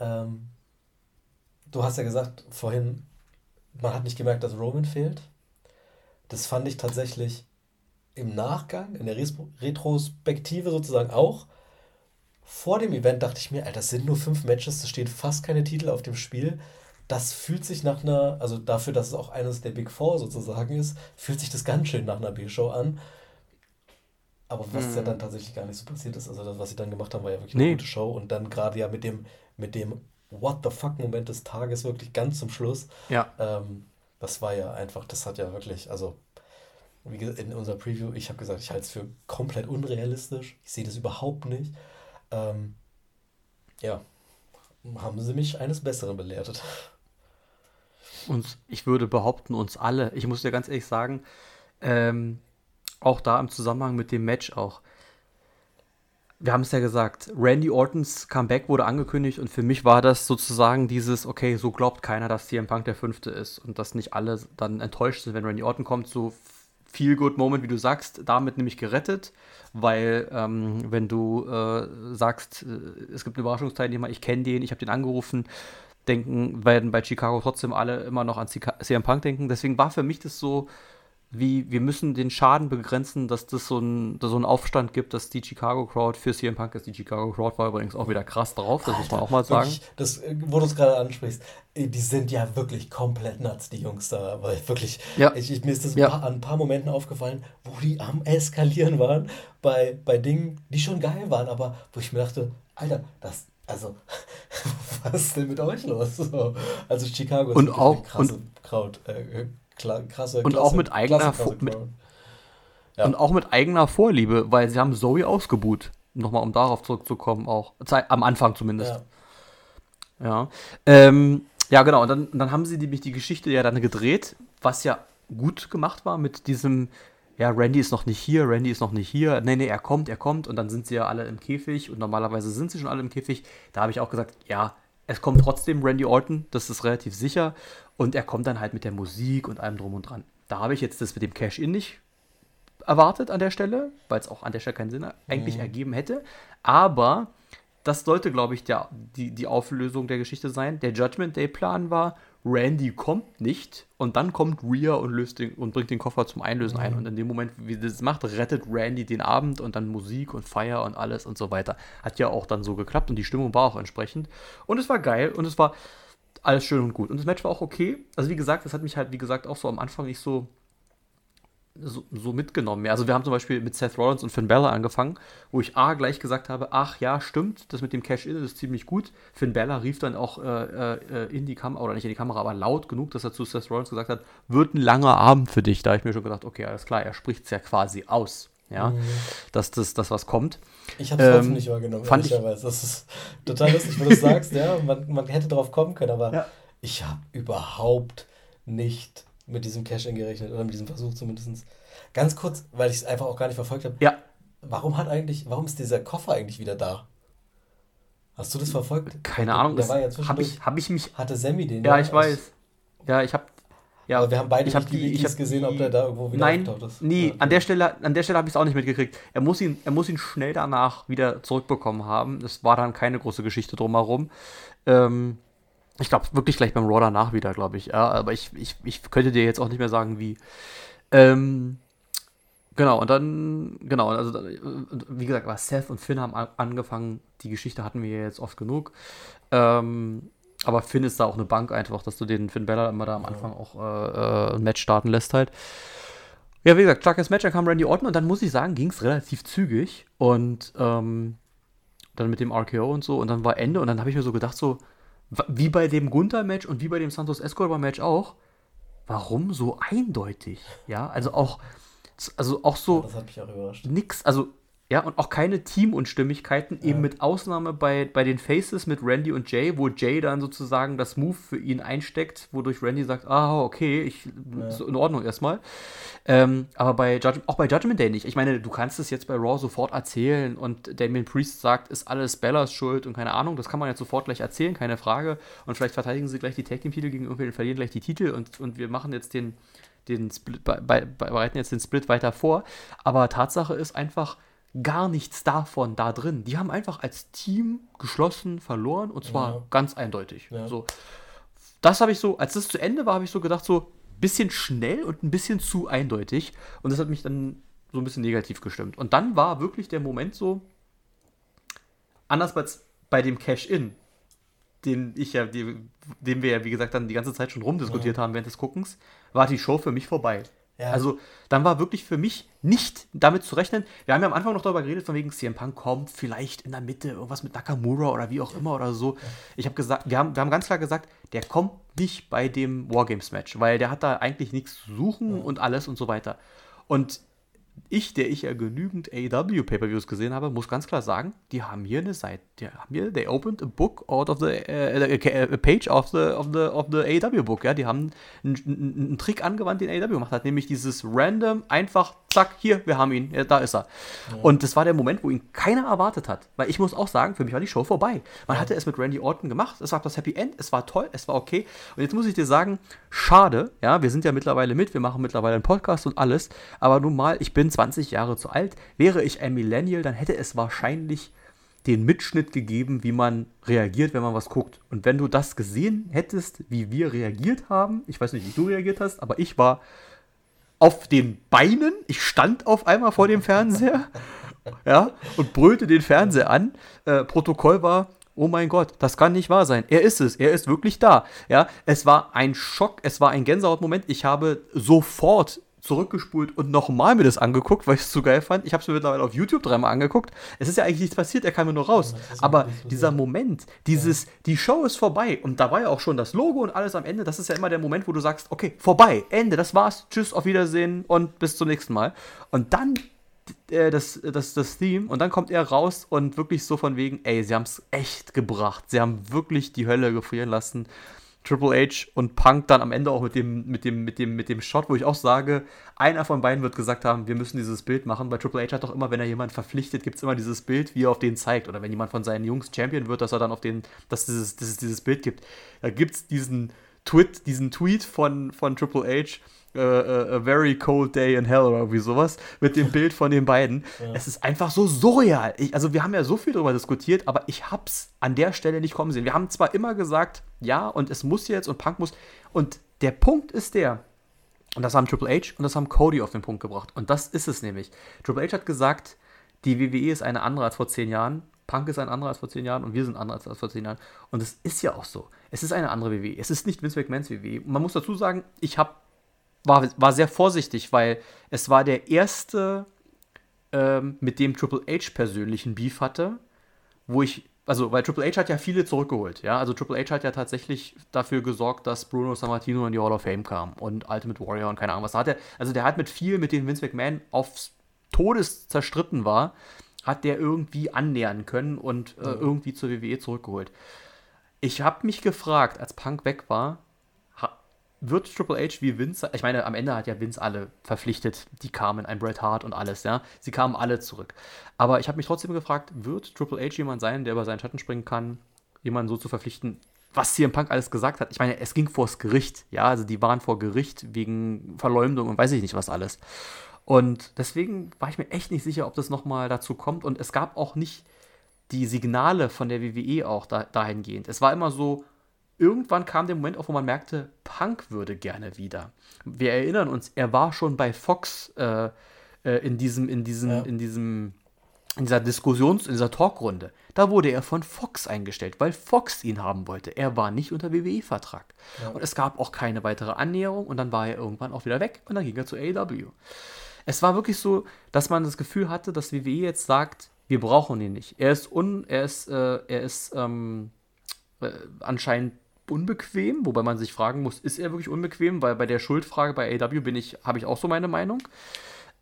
S2: ähm, du hast ja gesagt vorhin, man hat nicht gemerkt, dass Roman fehlt. Das fand ich tatsächlich im Nachgang, in der Retrospektive sozusagen auch. Vor dem Event dachte ich mir, Alter, das sind nur fünf Matches, es stehen fast keine Titel auf dem Spiel. Das fühlt sich nach einer, also dafür, dass es auch eines der Big Four sozusagen ist, fühlt sich das ganz schön nach einer B-Show an. Aber was
S1: Mhm.
S2: ja dann tatsächlich gar nicht so passiert ist, also das, was sie dann gemacht haben, war ja wirklich
S1: Nee.
S2: eine gute Show. Und dann gerade ja mit dem, mit dem What the fuck-Moment des Tages wirklich ganz zum Schluss.
S1: Ja.
S2: Ähm, das war ja einfach, das hat ja wirklich, also wie gesagt, in unserer Preview, ich habe gesagt, ich halte es für komplett unrealistisch. Ich sehe das überhaupt nicht. Ähm, ja, haben sie mich eines Besseren belehrt.
S1: uns, ich würde behaupten, uns alle, ich muss dir ganz ehrlich sagen, ähm, auch da im Zusammenhang mit dem Match auch. Wir haben es ja gesagt, Randy Ortons Comeback wurde angekündigt und für mich war das sozusagen dieses, okay, so glaubt keiner, dass CM Punk der Fünfte ist und dass nicht alle dann enttäuscht sind, wenn Randy Orton kommt, so viel good Moment, wie du sagst, damit nämlich gerettet, weil ähm, wenn du äh, sagst, äh, es gibt einen Überraschungsteilnehmer, ich kenne den, ich habe den angerufen, denken, werden bei Chicago trotzdem alle immer noch an CM Punk denken. Deswegen war für mich das so, wie wir müssen den Schaden begrenzen, dass das so ein, so einen Aufstand gibt, dass die Chicago Crowd für CM Punk ist. Die Chicago Crowd war übrigens auch wieder krass drauf, das muss man auch mal sagen.
S2: Wirklich, das, wo du es gerade ansprichst, äh, die sind ja wirklich komplett nuts, die Jungs da. Weil wirklich,
S1: Ja.
S2: ich, ich, mir ist das
S1: Ja.
S2: an ein paar Momenten aufgefallen, wo die am Eskalieren waren, bei, bei Dingen, die schon geil waren, aber wo ich mir dachte, Alter, das, also, was ist denn mit euch los? So, also Chicago ist
S1: Und auch-
S2: eine krasse Crowd, äh, kla- krasse,
S1: Und
S2: klasse,
S1: auch mit eigener
S2: klasse,
S1: mit-.
S2: Ja.
S1: Und auch mit eigener Vorliebe, weil sie haben Zoe ausgebuht. Nochmal, um darauf zurückzukommen, auch. Am Anfang zumindest.
S2: Ja.
S1: Ja, ähm, ja genau. Und dann, und dann haben sie nämlich die Geschichte ja dann gedreht, was ja gut gemacht war mit diesem, ja, Randy ist noch nicht hier, Randy ist noch nicht hier. Nee, nee, er kommt, er kommt. Und dann sind sie ja alle im Käfig und normalerweise sind sie schon alle im Käfig. Da habe ich auch gesagt, ja, es kommt trotzdem Randy Orton, das ist relativ sicher. Und er kommt dann halt mit der Musik und allem drum und dran. Da habe ich jetzt das mit dem Cash-In nicht erwartet an der Stelle, weil es auch an der Stelle keinen Sinn eigentlich mhm. ergeben hätte. Aber das sollte, glaube ich, der, die, die Auflösung der Geschichte sein. Der Judgment Day-Plan war, Randy kommt nicht und dann kommt Rhea und löst den und bringt den Koffer zum Einlösen mhm. ein. Und in dem Moment, wie das macht, rettet Randy den Abend und dann Musik und Feier und alles und so weiter. Hat ja auch dann so geklappt und die Stimmung war auch entsprechend. Und es war geil und es war alles schön und gut. Und das Match war auch okay. Also wie gesagt, das hat mich halt, wie gesagt, auch so am Anfang nicht so so, so, mitgenommen. Also wir haben zum Beispiel mit Seth Rollins und Finn Bella angefangen, wo ich A gleich gesagt habe, ach ja, stimmt, das mit dem Cash-In ist ziemlich gut. Finn Bella rief dann auch äh, äh, in die Kamera, oder nicht in die Kamera, aber laut genug, dass er zu Seth Rollins gesagt hat, wird ein langer Abend für dich. Da habe ich mir schon gedacht, okay, alles klar, er spricht es ja quasi aus. Ja, mhm. dass das, das was kommt.
S2: Ich habe es ähm, nicht wahrgenommen, fand ich, Das ist total lustig, wenn du sagst, ja, man, man hätte drauf kommen können, aber ja. ich habe überhaupt nicht mit diesem Cash-In gerechnet oder mit diesem Versuch zumindest. Ganz kurz, weil ich es einfach auch gar nicht verfolgt habe. Ja. Warum hat eigentlich, warum ist dieser Koffer eigentlich wieder da? Hast du das verfolgt?
S1: Keine Ahnung. Der war ja Habe ich, hab ich mich.
S2: Hatte Sammy den?
S1: Ja, ich weiß. Ja, ich habe. Ja,
S2: Aber wir haben beide ich
S1: nicht
S2: die, ich hab gesehen, ob der da irgendwo
S1: wieder Nein, ist. Nee, ja, okay. an der Stelle, an der Stelle habe ich es auch nicht mitgekriegt. Er muss, ihn, er muss ihn schnell danach wieder zurückbekommen haben. Es war dann keine große Geschichte drumherum. Ähm, ich glaube wirklich gleich beim Raw danach wieder, glaube ich. Ja, aber ich, ich, ich könnte dir jetzt auch nicht mehr sagen, wie. Ähm, genau, und dann, genau, also wie gesagt, war Seth und Finn haben angefangen. Die Geschichte hatten wir jetzt oft genug. Ähm, aber Finn ist da auch eine Bank einfach, dass du den Finn Bella immer da am Anfang auch äh, äh, ein Match starten lässt halt. Ja, wie gesagt, starkes Match, dann kam Randy Orton und dann muss ich sagen, ging es relativ zügig und ähm, dann mit dem RKO und so und dann war Ende und dann habe ich mir so gedacht, so, wie bei dem Gunther-Match und wie bei dem Santos Escobar-Match auch, warum so eindeutig? Ja, also auch, also auch so. Ja, das hat mich auch überrascht. Nix, also ja, und auch keine Teamunstimmigkeiten, ja. eben mit Ausnahme bei, bei den Faces mit Randy und Jay, wo Jay dann sozusagen das Move für ihn einsteckt, wodurch Randy sagt, ah, okay, ich, ja. ist in Ordnung erstmal. Ähm, aber bei Judge, auch bei Judgment Day nicht. Ich meine, du kannst es jetzt bei Raw sofort erzählen und Damien Priest sagt, ist alles Bellas Schuld und keine Ahnung, das kann man jetzt sofort gleich erzählen, keine Frage. Und vielleicht verteidigen sie gleich die Tag Team Titel gegen irgendwen, verlieren gleich die Titel und, und wir machen jetzt den, den Split, bereiten jetzt den Split weiter vor. Aber Tatsache ist einfach, gar nichts davon da drin. Die haben einfach als Team geschlossen verloren und zwar ja. ganz eindeutig. Ja. So, das habe ich so, als das zu Ende war, habe ich so gedacht, so ein bisschen schnell und ein bisschen zu eindeutig und das hat mich dann so ein bisschen negativ gestimmt. Und dann war wirklich der Moment so, anders als bei dem Cash-In, den ich ja, den wir ja, wie gesagt, dann die ganze Zeit schon rumdiskutiert ja. haben während des Guckens, war die Show für mich vorbei. Ja. Also dann war wirklich für mich nicht damit zu rechnen. Wir haben ja am Anfang noch darüber geredet, von wegen CM Punk kommt vielleicht in der Mitte irgendwas mit Nakamura oder wie auch immer oder so. Ich habe gesagt, wir haben, wir haben ganz klar gesagt, der kommt nicht bei dem Wargames-Match, weil der hat da eigentlich nichts zu suchen ja. und alles und so weiter. Und ich, der ich ja genügend AEW Pay-per-Views gesehen habe, muss ganz klar sagen, die haben hier eine Seite, die haben hier, they opened a book out of the, uh, a page of the, of the, of the AEW book, ja, die haben einen, einen Trick angewandt, den AEW gemacht hat, nämlich dieses random, einfach, zack, hier, wir haben ihn, ja, da ist er. Ja. Und das war der Moment, wo ihn keiner erwartet hat, weil ich muss auch sagen, für mich war die Show vorbei. Man ja. hatte es mit Randy Orton gemacht, es war das Happy End, es war toll, es war okay. Und jetzt muss ich dir sagen, schade, ja, wir sind ja mittlerweile mit, wir machen mittlerweile einen Podcast und alles, aber nun mal, ich bin 20 Jahre zu alt. Wäre ich ein Millennial, dann hätte es wahrscheinlich den Mitschnitt gegeben, wie man reagiert, wenn man was guckt. Und wenn du das gesehen hättest, wie wir reagiert haben, ich weiß nicht, wie du reagiert hast, aber ich war auf den Beinen, ich stand auf einmal vor dem Fernseher, ja, und brüllte den Fernseher an. Äh, Protokoll war, oh mein Gott, das kann nicht wahr sein. Er ist es, er ist wirklich da. Ja, es war ein Schock, es war ein Gänsehautmoment. Ich habe sofort zurückgespult und nochmal mir das angeguckt, weil ich es so geil fand. Ich habe es mir mittlerweile auf YouTube dreimal angeguckt. Es ist ja eigentlich nichts passiert, er kam mir nur raus. Ja, Aber dieser Moment, dieses, ja. die Show ist vorbei und da war ja auch schon das Logo und alles am Ende. Das ist ja immer der Moment, wo du sagst, okay, vorbei, Ende, das war's, tschüss, auf Wiedersehen und bis zum nächsten Mal. Und dann äh, das, das, das Theme und dann kommt er raus und wirklich so von wegen, ey, sie haben es echt gebracht. Sie haben wirklich die Hölle gefrieren lassen. Triple H und Punk dann am Ende auch mit dem, mit dem, mit dem, mit dem Shot, wo ich auch sage, einer von beiden wird gesagt haben, wir müssen dieses Bild machen, weil Triple H hat doch immer, wenn er jemanden verpflichtet, gibt es immer dieses Bild, wie er auf den zeigt. Oder wenn jemand von seinen Jungs Champion wird, dass er dann auf den, dass dieses, dass es dieses Bild gibt. Da gibt es diesen Tweet, diesen Tweet von, von Triple H, uh, a very cold day in hell oder irgendwie sowas mit dem Bild von den beiden. Ja. Es ist einfach so surreal. Ich, also wir haben ja so viel darüber diskutiert, aber ich hab's an der Stelle nicht kommen sehen. Wir haben zwar immer gesagt, ja, und es muss jetzt und Punk muss. Und der Punkt ist der, und das haben Triple H und das haben Cody auf den Punkt gebracht. Und das ist es nämlich. Triple H hat gesagt, die WWE ist eine andere als vor zehn Jahren. Punk ist ein anderer als vor zehn Jahren und wir sind anders als vor zehn Jahren. Und es ist ja auch so. Es ist eine andere WWE. Es ist nicht Vince McMahons WWE. man muss dazu sagen, ich hab, war, war sehr vorsichtig, weil es war der erste, ähm, mit dem Triple H persönlichen Beef hatte, wo ich also, weil Triple H hat ja viele zurückgeholt, ja. Also Triple H hat ja tatsächlich dafür gesorgt, dass Bruno Sammartino in die Hall of Fame kam und Ultimate Warrior und keine Ahnung was. Da hat er, also der hat mit viel, mit denen Vince McMahon aufs Todes zerstritten war, hat der irgendwie annähern können und äh, irgendwie zur WWE zurückgeholt. Ich habe mich gefragt, als Punk weg war, wird Triple H wie Vince, ich meine, am Ende hat ja Vince alle verpflichtet, die kamen, ein Bret Hart und alles, ja, sie kamen alle zurück. Aber ich habe mich trotzdem gefragt, wird Triple H jemand sein, der über seinen Schatten springen kann, jemanden so zu verpflichten, was CM Punk alles gesagt hat? Ich meine, es ging vors Gericht, ja, also die waren vor Gericht wegen Verleumdung und weiß ich nicht was alles. Und deswegen war ich mir echt nicht sicher, ob das nochmal dazu kommt. Und es gab auch nicht die Signale von der WWE auch da, dahingehend. Es war immer so, irgendwann kam der Moment auf, wo man merkte, Punk würde gerne wieder. Wir erinnern uns, er war schon bei Fox äh, äh, in diesem, in diesem, ja. in diesem, in dieser Diskussions-, in dieser Talkrunde. Da wurde er von Fox eingestellt, weil Fox ihn haben wollte. Er war nicht unter WWE-Vertrag. Ja. Und es gab auch keine weitere Annäherung und dann war er irgendwann auch wieder weg und dann ging er zu AEW. Es war wirklich so, dass man das Gefühl hatte, dass WWE jetzt sagt, wir brauchen ihn nicht. Er ist un, er ist, äh, er ist ähm, äh, anscheinend unbequem, wobei man sich fragen muss, ist er wirklich unbequem? Weil bei der Schuldfrage bei AW bin ich, habe ich auch so meine Meinung.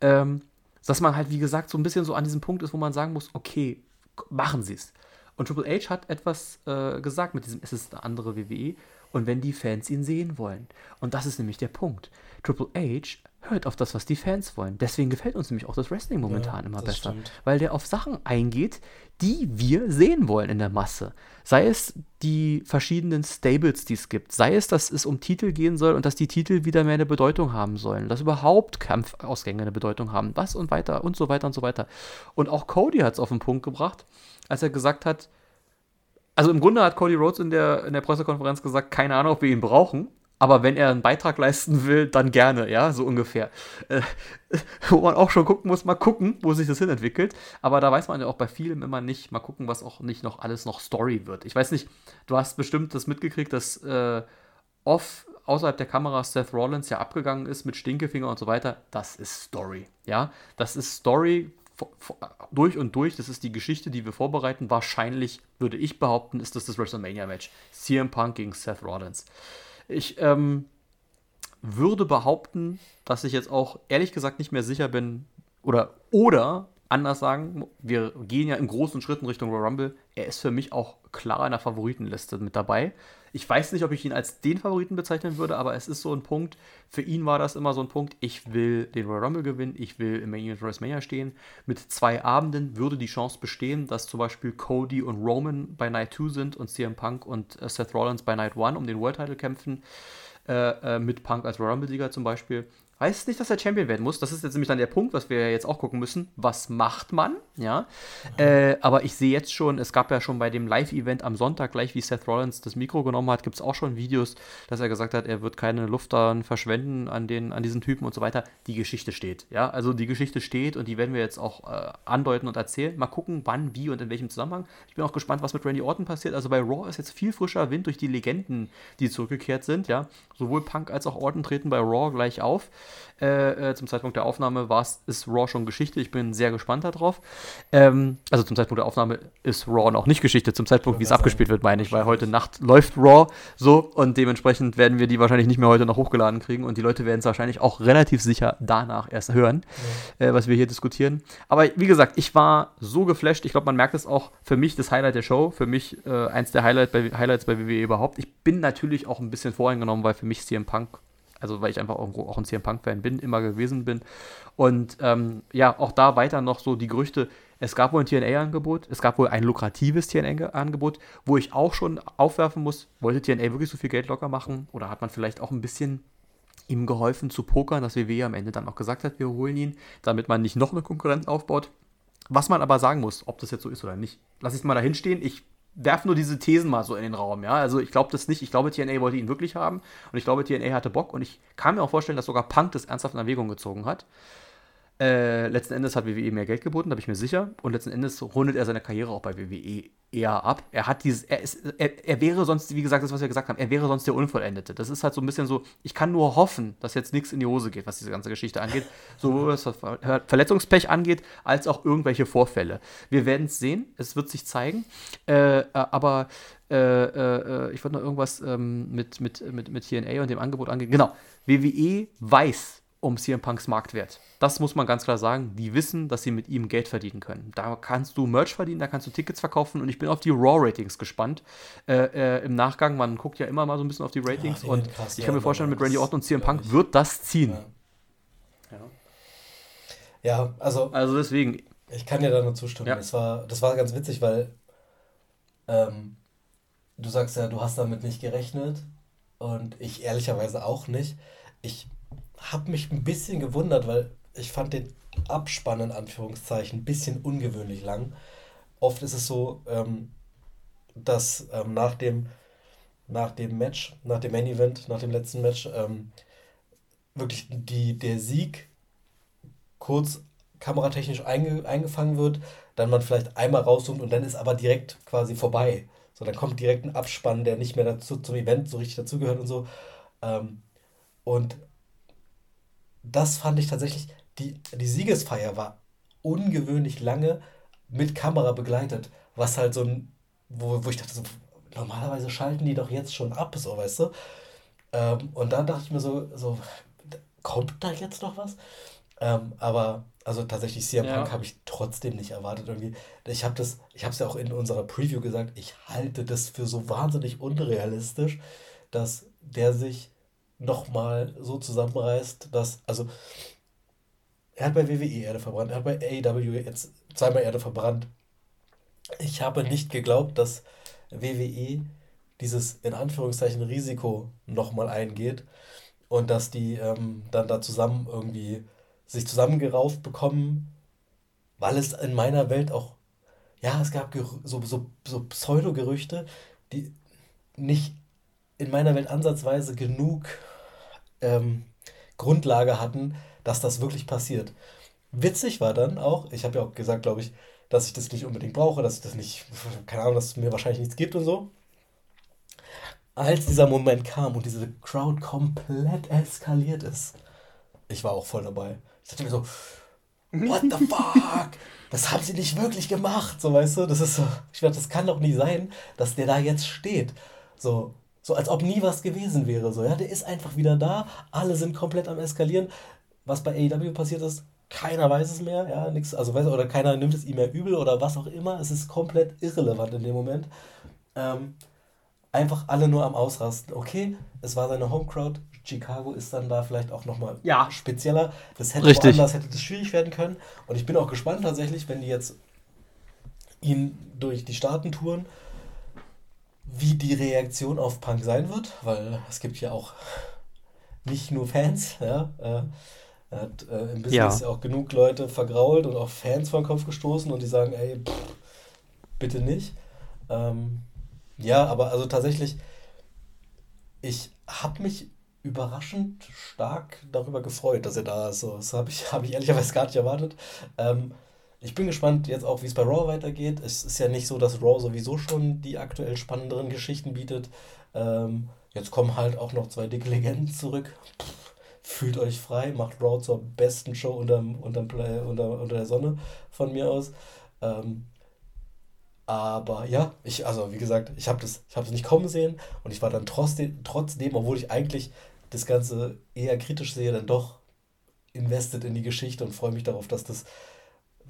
S1: Ähm, dass man halt, wie gesagt, so ein bisschen so an diesem Punkt ist, wo man sagen muss, okay, machen Sie es. Und Triple H hat etwas äh, gesagt mit diesem, es ist eine andere WWE und wenn die Fans ihn sehen wollen. Und das ist nämlich der Punkt. Triple H hört auf das, was die Fans wollen. Deswegen gefällt uns nämlich auch das Wrestling momentan ja, immer besser. Stimmt. Weil der auf Sachen eingeht, die wir sehen wollen in der Masse. Sei es die verschiedenen Stables, die es gibt. Sei es, dass es um Titel gehen soll und dass die Titel wieder mehr eine Bedeutung haben sollen. Dass überhaupt Kampfausgänge eine Bedeutung haben. Was und weiter und so weiter und so weiter. Und auch Cody hat es auf den Punkt gebracht, als er gesagt hat, also im Grunde hat Cody Rhodes in der, in der Pressekonferenz gesagt, keine Ahnung, ob wir ihn brauchen aber wenn er einen Beitrag leisten will, dann gerne, ja, so ungefähr. Äh, wo man auch schon gucken muss, mal gucken, wo sich das hin entwickelt. Aber da weiß man ja auch bei vielem immer nicht, mal gucken, was auch nicht noch alles noch Story wird. Ich weiß nicht, du hast bestimmt das mitgekriegt, dass äh, off außerhalb der Kamera Seth Rollins ja abgegangen ist mit Stinkefinger und so weiter. Das ist Story, ja. Das ist Story durch und durch. Das ist die Geschichte, die wir vorbereiten. Wahrscheinlich würde ich behaupten, ist das das WrestleMania-Match. CM Punk gegen Seth Rollins. Ich ähm, würde behaupten, dass ich jetzt auch ehrlich gesagt nicht mehr sicher bin, oder, oder anders sagen, wir gehen ja in großen Schritten Richtung Royal Rumble. Er ist für mich auch klar in der Favoritenliste mit dabei. Ich weiß nicht, ob ich ihn als den Favoriten bezeichnen würde, aber es ist so ein Punkt. Für ihn war das immer so ein Punkt. Ich will den Royal Rumble gewinnen, ich will im Main Event WrestleMania stehen. Mit zwei Abenden würde die Chance bestehen, dass zum Beispiel Cody und Roman bei Night 2 sind und CM Punk und äh, Seth Rollins bei Night 1 um den World Title kämpfen. Äh, äh, mit Punk als Royal Rumble-Sieger zum Beispiel heißt nicht, dass er Champion werden muss. Das ist jetzt nämlich dann der Punkt, was wir jetzt auch gucken müssen. Was macht man? Ja. Mhm. Äh, aber ich sehe jetzt schon, es gab ja schon bei dem Live-Event am Sonntag, gleich wie Seth Rollins das Mikro genommen hat, gibt es auch schon Videos, dass er gesagt hat, er wird keine Luft dann verschwenden an, den, an diesen Typen und so weiter. Die Geschichte steht. Ja. Also die Geschichte steht und die werden wir jetzt auch äh, andeuten und erzählen. Mal gucken, wann, wie und in welchem Zusammenhang. Ich bin auch gespannt, was mit Randy Orton passiert. Also bei Raw ist jetzt viel frischer Wind durch die Legenden, die zurückgekehrt sind. Ja. Sowohl Punk als auch Orton treten bei Raw gleich auf. Äh, äh, zum Zeitpunkt der Aufnahme war's, ist Raw schon Geschichte. Ich bin sehr gespannt darauf. Ähm, also zum Zeitpunkt der Aufnahme ist Raw noch nicht Geschichte. Zum Zeitpunkt, wie es abgespielt wird, meine ich, weil heute Nacht läuft Raw so und dementsprechend werden wir die wahrscheinlich nicht mehr heute noch hochgeladen kriegen und die Leute werden es wahrscheinlich auch relativ sicher danach erst hören, ja. äh, was wir hier diskutieren. Aber wie gesagt, ich war so geflasht. Ich glaube, man merkt es auch für mich das Highlight der Show, für mich äh, eins der Highlight bei, Highlights bei WWE überhaupt. Ich bin natürlich auch ein bisschen voreingenommen, weil für mich CM Punk also weil ich einfach irgendwo auch ein CM Punk-Fan bin, immer gewesen bin. Und ähm, ja, auch da weiter noch so die Gerüchte, es gab wohl ein TNA-Angebot, es gab wohl ein lukratives TNA-Angebot, wo ich auch schon aufwerfen muss, wollte TNA wirklich so viel Geld locker machen oder hat man vielleicht auch ein bisschen ihm geholfen zu pokern, dass WWE am Ende dann auch gesagt hat, wir holen ihn, damit man nicht noch eine Konkurrenz aufbaut. Was man aber sagen muss, ob das jetzt so ist oder nicht, lass ich es mal dahin stehen. Ich werfe nur diese Thesen mal so in den Raum, ja. Also ich glaube das nicht. Ich glaube, TNA wollte ihn wirklich haben und ich glaube, TNA hatte Bock und ich kann mir auch vorstellen, dass sogar Punk das ernsthaft in Erwägung gezogen hat. Äh, letzten Endes hat WWE mehr Geld geboten, da bin ich mir sicher. Und letzten Endes rundet er seine Karriere auch bei WWE eher ab. Er hat dieses, er, ist, er, er wäre sonst, wie gesagt, das, was wir gesagt haben, er wäre sonst der Unvollendete. Das ist halt so ein bisschen so, ich kann nur hoffen, dass jetzt nichts in die Hose geht, was diese ganze Geschichte angeht. Sowohl was Verletzungspech angeht, als auch irgendwelche Vorfälle. Wir werden es sehen, es wird sich zeigen. Äh, aber äh, äh, ich wollte noch irgendwas ähm, mit, mit, mit, mit TNA und dem Angebot angehen. Genau, WWE weiß, um CM Punks Marktwert. Das muss man ganz klar sagen. Die wissen, dass sie mit ihm Geld verdienen können. Da kannst du Merch verdienen, da kannst du Tickets verkaufen und ich bin auf die Raw-Ratings gespannt. Äh, äh, Im Nachgang, man guckt ja immer mal so ein bisschen auf die Ratings ja, und krass, ich kann mir vorstellen, mit Randy Orton und CM Punk wird das ziehen.
S2: Ja. ja. also.
S1: Also deswegen.
S2: Ich kann dir da nur zustimmen. Ja. Das, war, das war ganz witzig, weil ähm, du sagst ja, du hast damit nicht gerechnet und ich ehrlicherweise auch nicht. Ich habe mich ein bisschen gewundert, weil ich fand den Abspann in Anführungszeichen ein bisschen ungewöhnlich lang. Oft ist es so, ähm, dass ähm, nach, dem, nach dem Match, nach dem Main Event, nach dem letzten Match, ähm, wirklich die, der Sieg kurz kameratechnisch einge, eingefangen wird, dann man vielleicht einmal rauszoomt und dann ist aber direkt quasi vorbei. So, dann kommt direkt ein Abspann, der nicht mehr dazu, zum Event so richtig dazugehört und so. Ähm, und das fand ich tatsächlich, die, die Siegesfeier war ungewöhnlich lange mit Kamera begleitet, was halt so ein, wo, wo ich dachte, so, normalerweise schalten die doch jetzt schon ab, so, weißt du? Ähm, und dann dachte ich mir so, so, kommt da jetzt noch was? Ähm, aber also tatsächlich CM ja. Punk habe ich trotzdem nicht erwartet irgendwie. Ich habe das, ich habe es ja auch in unserer Preview gesagt, ich halte das für so wahnsinnig unrealistisch, dass der sich nochmal so zusammenreißt, dass, also, er hat bei WWE Erde verbrannt, er hat bei AEW jetzt zweimal Erde verbrannt. Ich habe nicht geglaubt, dass WWE dieses in Anführungszeichen Risiko nochmal eingeht und dass die ähm, dann da zusammen irgendwie sich zusammengerauft bekommen, weil es in meiner Welt auch, ja, es gab so, so, so Pseudo-Gerüchte, die nicht in meiner Welt ansatzweise genug ähm, Grundlage hatten, dass das wirklich passiert. Witzig war dann auch, ich habe ja auch gesagt, glaube ich, dass ich das nicht unbedingt brauche, dass ich das nicht, keine Ahnung, dass es mir wahrscheinlich nichts gibt und so. Als dieser Moment kam und diese Crowd komplett eskaliert ist, ich war auch voll dabei. Ich dachte mir so, what the fuck? Das haben sie nicht wirklich gemacht, so weißt du? Das ist so, ich dachte, das kann doch nicht sein, dass der da jetzt steht. So, so als ob nie was gewesen wäre. So, ja, der ist einfach wieder da. Alle sind komplett am Eskalieren. Was bei AEW passiert ist, keiner weiß es mehr. Ja, nix, also weiß, oder keiner nimmt es ihm mehr übel oder was auch immer. Es ist komplett irrelevant in dem Moment. Ähm, einfach alle nur am Ausrasten. Okay, es war seine Homecrowd. Chicago ist dann da vielleicht auch nochmal
S1: ja.
S2: spezieller. Das hätte Richtig. woanders hätte das schwierig werden können. Und ich bin auch gespannt tatsächlich, wenn die jetzt ihn durch die Staaten touren wie die Reaktion auf Punk sein wird, weil es gibt ja auch nicht nur Fans, ja. Äh, er hat äh, im Business ja. auch genug Leute vergrault und auch Fans vor den Kopf gestoßen und die sagen, ey, pff, bitte nicht. Ähm, ja, aber also tatsächlich, ich habe mich überraschend stark darüber gefreut, dass er da ist. So, das habe ich, hab ich ehrlicherweise gar nicht erwartet. Ähm, ich bin gespannt jetzt auch, wie es bei Raw weitergeht. Es ist ja nicht so, dass Raw sowieso schon die aktuell spannenderen Geschichten bietet. Ähm, jetzt kommen halt auch noch zwei dicke Legenden zurück. Fühlt euch frei, macht Raw zur besten Show unterm, unterm Play, unter, unter der Sonne von mir aus. Ähm, aber ja, ich, also wie gesagt, ich habe das, ich nicht kommen sehen und ich war dann trotzdem, trotzdem, obwohl ich eigentlich das Ganze eher kritisch sehe, dann doch invested in die Geschichte und freue mich darauf, dass das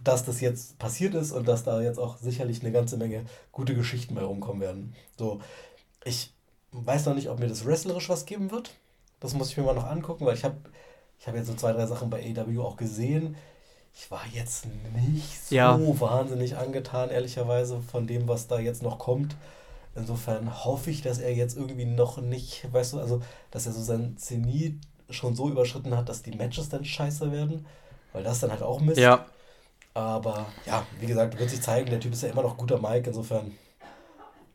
S2: dass das jetzt passiert ist und dass da jetzt auch sicherlich eine ganze Menge gute Geschichten bei rumkommen werden. So, ich weiß noch nicht, ob mir das wrestlerisch was geben wird. Das muss ich mir mal noch angucken, weil ich habe ich hab jetzt so zwei, drei Sachen bei AW auch gesehen. Ich war jetzt nicht so ja. wahnsinnig angetan, ehrlicherweise, von dem, was da jetzt noch kommt. Insofern hoffe ich, dass er jetzt irgendwie noch nicht, weißt du, also, dass er so sein Zenit schon so überschritten hat, dass die Matches dann scheiße werden, weil das dann halt auch Mist.
S1: Ja.
S2: Aber ja, wie gesagt, wird sich zeigen, der Typ ist ja immer noch guter Mike, insofern.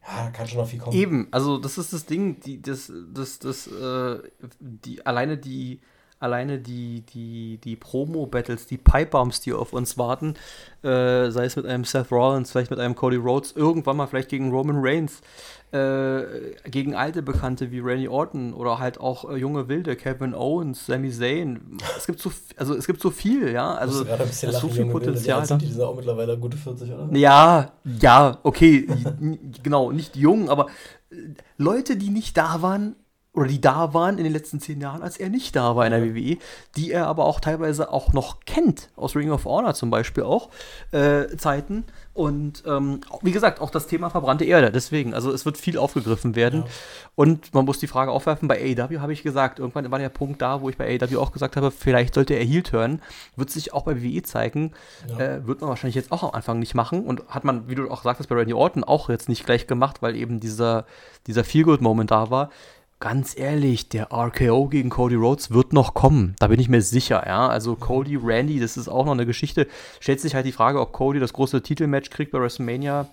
S2: Ja, da kann schon noch viel kommen.
S1: Eben, also das ist das Ding, die, das, das, das, äh, die, alleine die, alleine die, die, die Promo-Battles, die Pipe-Bombs, die auf uns warten, äh, sei es mit einem Seth Rollins, vielleicht mit einem Cody Rhodes, irgendwann mal vielleicht gegen Roman Reigns, äh, gegen alte Bekannte wie Randy Orton oder halt auch äh, junge Wilde, Kevin Owens, Sami Zayn. Es gibt so, also es gibt so viel, ja. Also es ist so viel
S2: Potenzial. Wilde, die sind auch mittlerweile gute 40, oder?
S1: Ja, ja, okay, genau, nicht jung, aber äh, Leute, die nicht da waren, oder die da waren in den letzten zehn Jahren, als er nicht da war in der WWE, die er aber auch teilweise auch noch kennt, aus Ring of Honor zum Beispiel auch, äh, Zeiten. Und ähm, wie gesagt, auch das Thema verbrannte Erde. Deswegen, also es wird viel aufgegriffen werden. Ja. Und man muss die Frage aufwerfen, bei AEW habe ich gesagt, irgendwann war der Punkt da, wo ich bei AEW auch gesagt habe, vielleicht sollte er Heel turn. Wird sich auch bei WWE zeigen. Ja. Äh, wird man wahrscheinlich jetzt auch am Anfang nicht machen. Und hat man, wie du auch sagtest, bei Randy Orton auch jetzt nicht gleich gemacht, weil eben dieser, dieser Feel-Good-Moment da war ganz ehrlich, der RKO gegen Cody Rhodes wird noch kommen. Da bin ich mir sicher, ja. Also Cody, Randy, das ist auch noch eine Geschichte. Stellt sich halt die Frage, ob Cody das große Titelmatch kriegt bei WrestleMania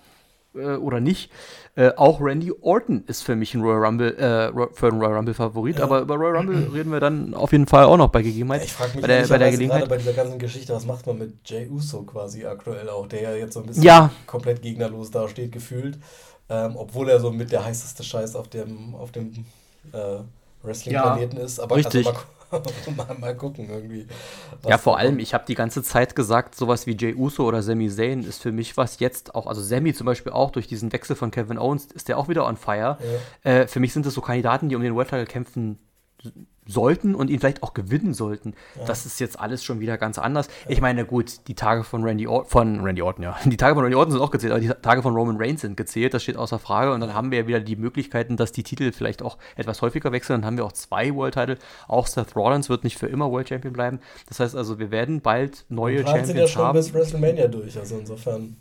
S1: äh, oder nicht. Äh, auch Randy Orton ist für mich ein Royal Rumble, äh, für einen Royal Rumble Favorit, ja. aber über Royal Rumble reden wir dann auf jeden Fall auch noch bei Gegebenheit. Ja,
S2: ich frage mich bei der, bei der Gelegenheit. bei dieser ganzen Geschichte, was macht man mit Jay Uso quasi aktuell auch, der ja jetzt so ein bisschen
S1: ja.
S2: komplett gegnerlos dasteht gefühlt. Ähm, obwohl er so mit der heißeste Scheiß auf dem, auf dem äh, Wrestling-Planeten ja, ist. Aber
S1: richtig.
S2: Also mal, mal, mal, gucken irgendwie.
S1: Ja, vor allem, ich habe die ganze Zeit gesagt, sowas wie Jay Uso oder Sami Zayn ist für mich was jetzt auch, also Sami zum Beispiel auch durch diesen Wechsel von Kevin Owens ist der auch wieder on fire. Ja. Äh, für mich sind das so Kandidaten, die um den World Title kämpfen sollten und ihn vielleicht auch gewinnen sollten. Ja. Das ist jetzt alles schon wieder ganz anders. Ich meine, gut, die Tage von Randy Orton, von Randy Orton, ja, die Tage von Randy Orton sind auch gezählt, aber die Tage von Roman Reigns sind gezählt, das steht außer Frage. Und dann haben wir ja wieder die Möglichkeiten, dass die Titel vielleicht auch etwas häufiger wechseln. Dann haben wir auch zwei World Title. Auch Seth Rollins wird nicht für immer World Champion bleiben. Das heißt also, wir werden bald neue Champions sind ja schon haben.
S2: bis WrestleMania durch, also insofern.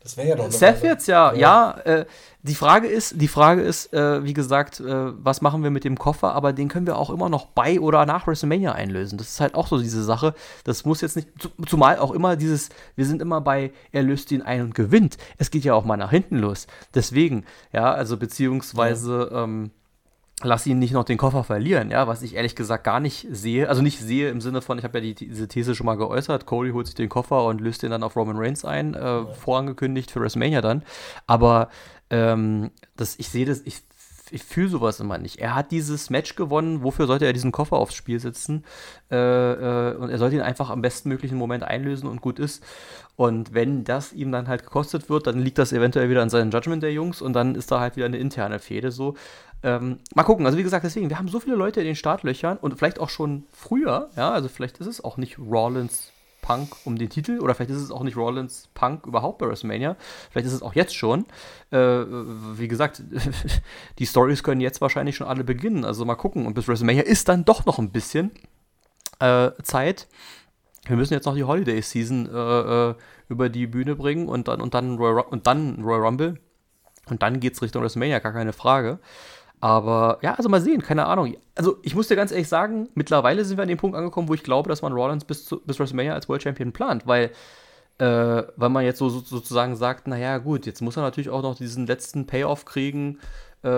S1: Das wäre ja doch Seth jetzt ja, ja. ja äh, die Frage ist, die Frage ist, äh, wie gesagt, äh, was machen wir mit dem Koffer? Aber den können wir auch immer noch bei oder nach WrestleMania einlösen. Das ist halt auch so diese Sache. Das muss jetzt nicht, zumal auch immer dieses, wir sind immer bei, er löst ihn ein und gewinnt. Es geht ja auch mal nach hinten los. Deswegen, ja, also beziehungsweise. Ja. Ähm, lass ihn nicht noch den Koffer verlieren, ja, was ich ehrlich gesagt gar nicht sehe. Also nicht sehe im Sinne von, ich habe ja die, diese These schon mal geäußert, Cody holt sich den Koffer und löst den dann auf Roman Reigns ein, äh, ja. vorangekündigt für WrestleMania dann. Aber ähm, das, ich sehe das, ich, ich fühle sowas immer nicht. Er hat dieses Match gewonnen, wofür sollte er diesen Koffer aufs Spiel setzen? Äh, äh, und er sollte ihn einfach am bestmöglichen Moment einlösen und gut ist. Und wenn das ihm dann halt gekostet wird, dann liegt das eventuell wieder an seinem Judgment der Jungs und dann ist da halt wieder eine interne Fehde so. Ähm, mal gucken, also wie gesagt, deswegen, wir haben so viele Leute in den Startlöchern und vielleicht auch schon früher, ja, also vielleicht ist es auch nicht Rollins Punk um den Titel oder vielleicht ist es auch nicht Rollins Punk überhaupt bei WrestleMania, vielleicht ist es auch jetzt schon. Äh, wie gesagt, die Stories können jetzt wahrscheinlich schon alle beginnen, also mal gucken und bis WrestleMania ist dann doch noch ein bisschen äh, Zeit. Wir müssen jetzt noch die Holiday Season äh, äh über die Bühne bringen und dann und dann Royal, und dann Royal Rumble und dann geht's Richtung WrestleMania, gar keine Frage. Aber ja, also mal sehen, keine Ahnung. Also ich muss dir ganz ehrlich sagen, mittlerweile sind wir an dem Punkt angekommen, wo ich glaube, dass man Rollins bis, zu, bis WrestleMania als World Champion plant, weil, äh, weil man jetzt so, so, sozusagen sagt, naja gut, jetzt muss er natürlich auch noch diesen letzten Payoff kriegen. Äh,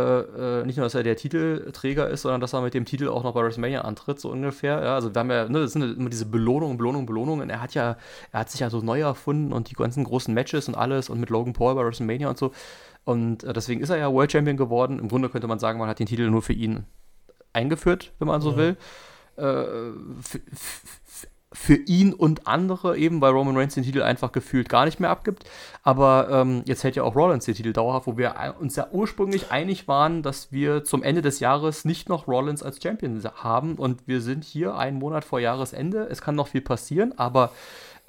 S1: äh, nicht nur, dass er der Titelträger ist, sondern dass er mit dem Titel auch noch bei WrestleMania antritt, so ungefähr. Ja, also wir haben ja, ne, das sind immer diese Belohnungen, Belohnungen, Belohnungen. Er hat ja, er hat sich ja so neu erfunden und die ganzen großen Matches und alles und mit Logan Paul bei WrestleMania und so. Und äh, deswegen ist er ja World Champion geworden. Im Grunde könnte man sagen, man hat den Titel nur für ihn eingeführt, wenn man so ja. will. Äh, für ihn und andere eben, weil Roman Reigns den Titel einfach gefühlt gar nicht mehr abgibt. Aber ähm, jetzt hält ja auch Rollins den Titel dauerhaft, wo wir uns ja ursprünglich einig waren, dass wir zum Ende des Jahres nicht noch Rollins als Champion haben. Und wir sind hier einen Monat vor Jahresende. Es kann noch viel passieren, aber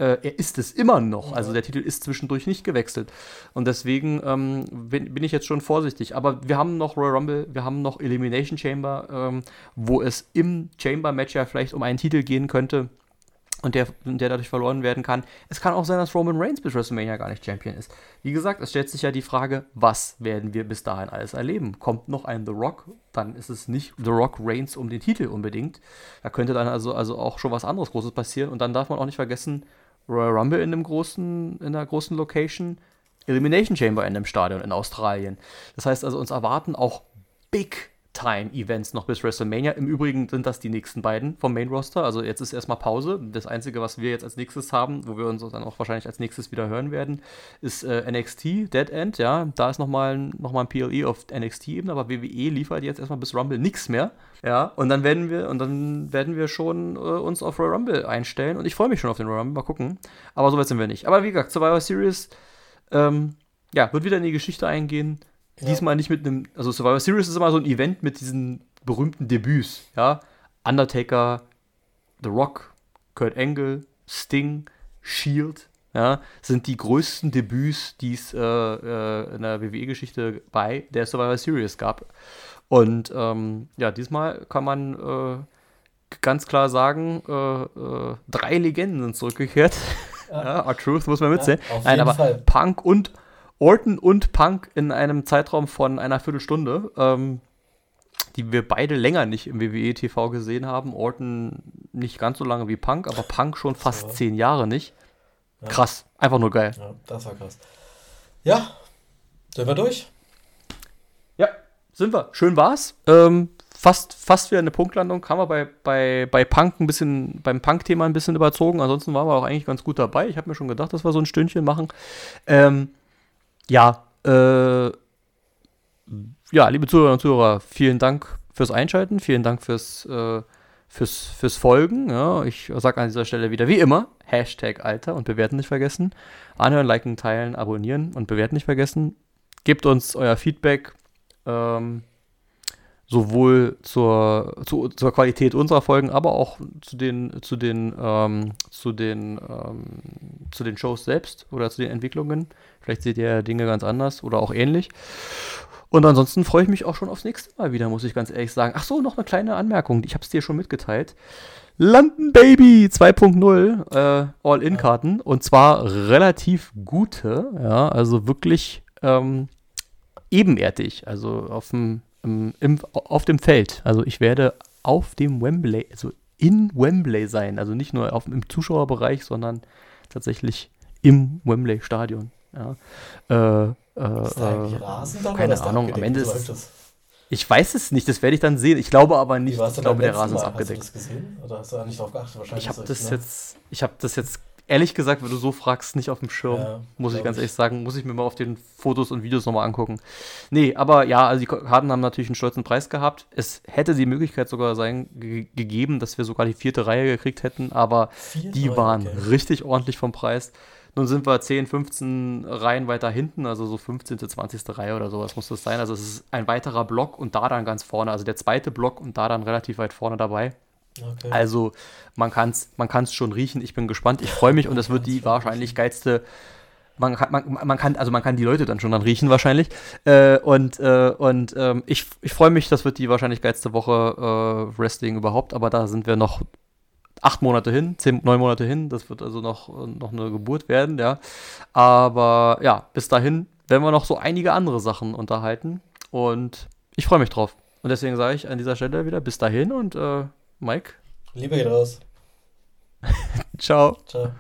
S1: äh, er ist es immer noch. Also der Titel ist zwischendurch nicht gewechselt. Und deswegen ähm, bin, bin, ich jetzt schon vorsichtig. Aber wir haben noch Royal Rumble, wir haben noch Elimination Chamber, ähm, wo es im Chamber-Match ja vielleicht um einen Titel gehen könnte. und der, der dadurch verloren werden kann. Es kann auch sein, dass Roman Reigns bis WrestleMania gar nicht Champion ist. Wie gesagt, es stellt sich ja die Frage, was werden wir bis dahin alles erleben? Kommt noch ein The Rock? Dann ist es nicht The Rock Reigns um den Titel unbedingt. Da könnte dann also, also auch schon was anderes Großes passieren. Und dann darf man auch nicht vergessen, Royal Rumble in einem großen, in einer großen Location, Elimination Chamber in einem Stadion in Australien. Das heißt also, uns erwarten auch Big Time-Events noch bis WrestleMania. Im Übrigen sind das die nächsten beiden vom Main Roster. Also jetzt ist erstmal Pause. Das Einzige, was wir jetzt als nächstes haben, wo wir uns dann auch wahrscheinlich als nächstes wieder hören werden, ist äh, NXT, Dead End. Ja, da ist nochmal noch mal ein PLE auf NXT-Ebene, aber WWE liefert jetzt erstmal bis Rumble nichts mehr. Ja, und dann werden wir, und dann werden wir schon äh, uns auf Royal Rumble einstellen. Und ich freue mich schon auf den Royal Rumble. Mal gucken. Aber so weit sind wir nicht. Aber wie gesagt, Survivor Series, ähm, ja, wird wieder in die Geschichte eingehen ja. Diesmal nicht mit einem, also Survivor Series ist immer so ein Event mit diesen berühmten Debüts, ja. Undertaker, The Rock, Kurt Angle, Sting, Shield, ja, sind die größten Debüts, die es äh, äh, in der WWE-Geschichte bei der Survivor Series gab. Und ähm, ja, diesmal kann man äh, ganz klar sagen, äh, äh, drei Legenden sind zurückgekehrt. Ja. ja, Our Truth muss man mitzählen. Ja, Nein, aber Fall. Punk und Orton und Punk in einem Zeitraum von einer Viertelstunde, ähm, die wir beide länger nicht im WWE TV gesehen haben. Orton nicht ganz so lange wie Punk, aber Punk schon fast so. zehn Jahre nicht. Ja. Krass, einfach nur geil.
S2: Ja, das war krass. Ja, sind wir durch?
S1: Ja, sind wir. Schön war's. Ähm, fast, fast wieder eine Punktlandung. Haben wir bei, bei, bei Punk ein bisschen, beim Punk-Thema ein bisschen überzogen. Ansonsten waren wir auch eigentlich ganz gut dabei. Ich habe mir schon gedacht, dass wir so ein Stündchen machen. Ähm, ja, äh, ja, liebe Zuhörer und Zuhörer, vielen Dank fürs Einschalten, vielen Dank fürs, äh, fürs, fürs Folgen. Ja, ich sage an dieser Stelle wieder, wie immer, Hashtag Alter und bewerten nicht vergessen. Anhören, liken, teilen, abonnieren und bewerten nicht vergessen. Gebt uns euer Feedback. Ähm, sowohl zur, zu, zur Qualität unserer Folgen, aber auch zu den, zu den, ähm, zu den, ähm, zu den Shows selbst oder zu den Entwicklungen. Vielleicht seht ihr Dinge ganz anders oder auch ähnlich. Und ansonsten freue ich mich auch schon aufs nächste Mal wieder, muss ich ganz ehrlich sagen. Ach so, noch eine kleine Anmerkung, ich habe es dir schon mitgeteilt. London Baby 2.0 äh, All-In-Karten und zwar relativ gute, ja, also wirklich ähm, ebenerdig, also auf dem im, im, auf dem Feld. Also ich werde auf dem Wembley, also in Wembley sein. Also nicht nur auf, im Zuschauerbereich, sondern tatsächlich im Wembley-Stadion. Ja. Äh, äh, ist da eigentlich Rasen dann, keine Ahnung, am Ende ist es. Ich weiß es nicht, das werde ich dann sehen. Ich glaube aber nicht. Ich glaube, der Rasen ist abgedeckt. Hast du das gesehen? Oder hast du da nicht drauf geachtet? Wahrscheinlich ich habe das, ne? jetzt, ich habe das jetzt ehrlich gesagt, wenn du so fragst, nicht auf dem Schirm. Ja, muss ich ganz ehrlich sagen. Muss ich mir mal auf den Fotos und Videos nochmal angucken. Nee, aber ja, also die Karten haben natürlich einen stolzen Preis gehabt. Es hätte die Möglichkeit sogar sein gegeben, dass wir sogar die vierte Reihe gekriegt hätten, aber Vier die waren okay. richtig ordentlich vom Preis. Nun sind wir 10, 15 Reihen weiter hinten, also so 15., 20. Reihe oder sowas muss das sein. Also es ist ein weiterer Block und da dann ganz vorne. Also der zweite Block und da dann relativ weit vorne dabei. Okay. Also man kann es man kann's schon riechen. Ich bin gespannt. Ich freue mich und das wird die wahrscheinlich geilste. Man kann, man, man, kann, also man kann die Leute dann schon dann riechen wahrscheinlich. Äh, und äh, und ähm, ich, ich freue mich, das wird die wahrscheinlich geilste Woche äh, Wrestling überhaupt, aber da sind wir noch acht Monate hin, zehn, neun Monate hin. Das wird also noch, noch eine Geburt werden, ja. Aber ja, bis dahin werden wir noch so einige andere Sachen unterhalten. Und ich freue mich drauf. Und deswegen sage ich an dieser Stelle wieder bis dahin und äh, Mike?
S2: Lieber geht raus.
S1: Ciao. Ciao.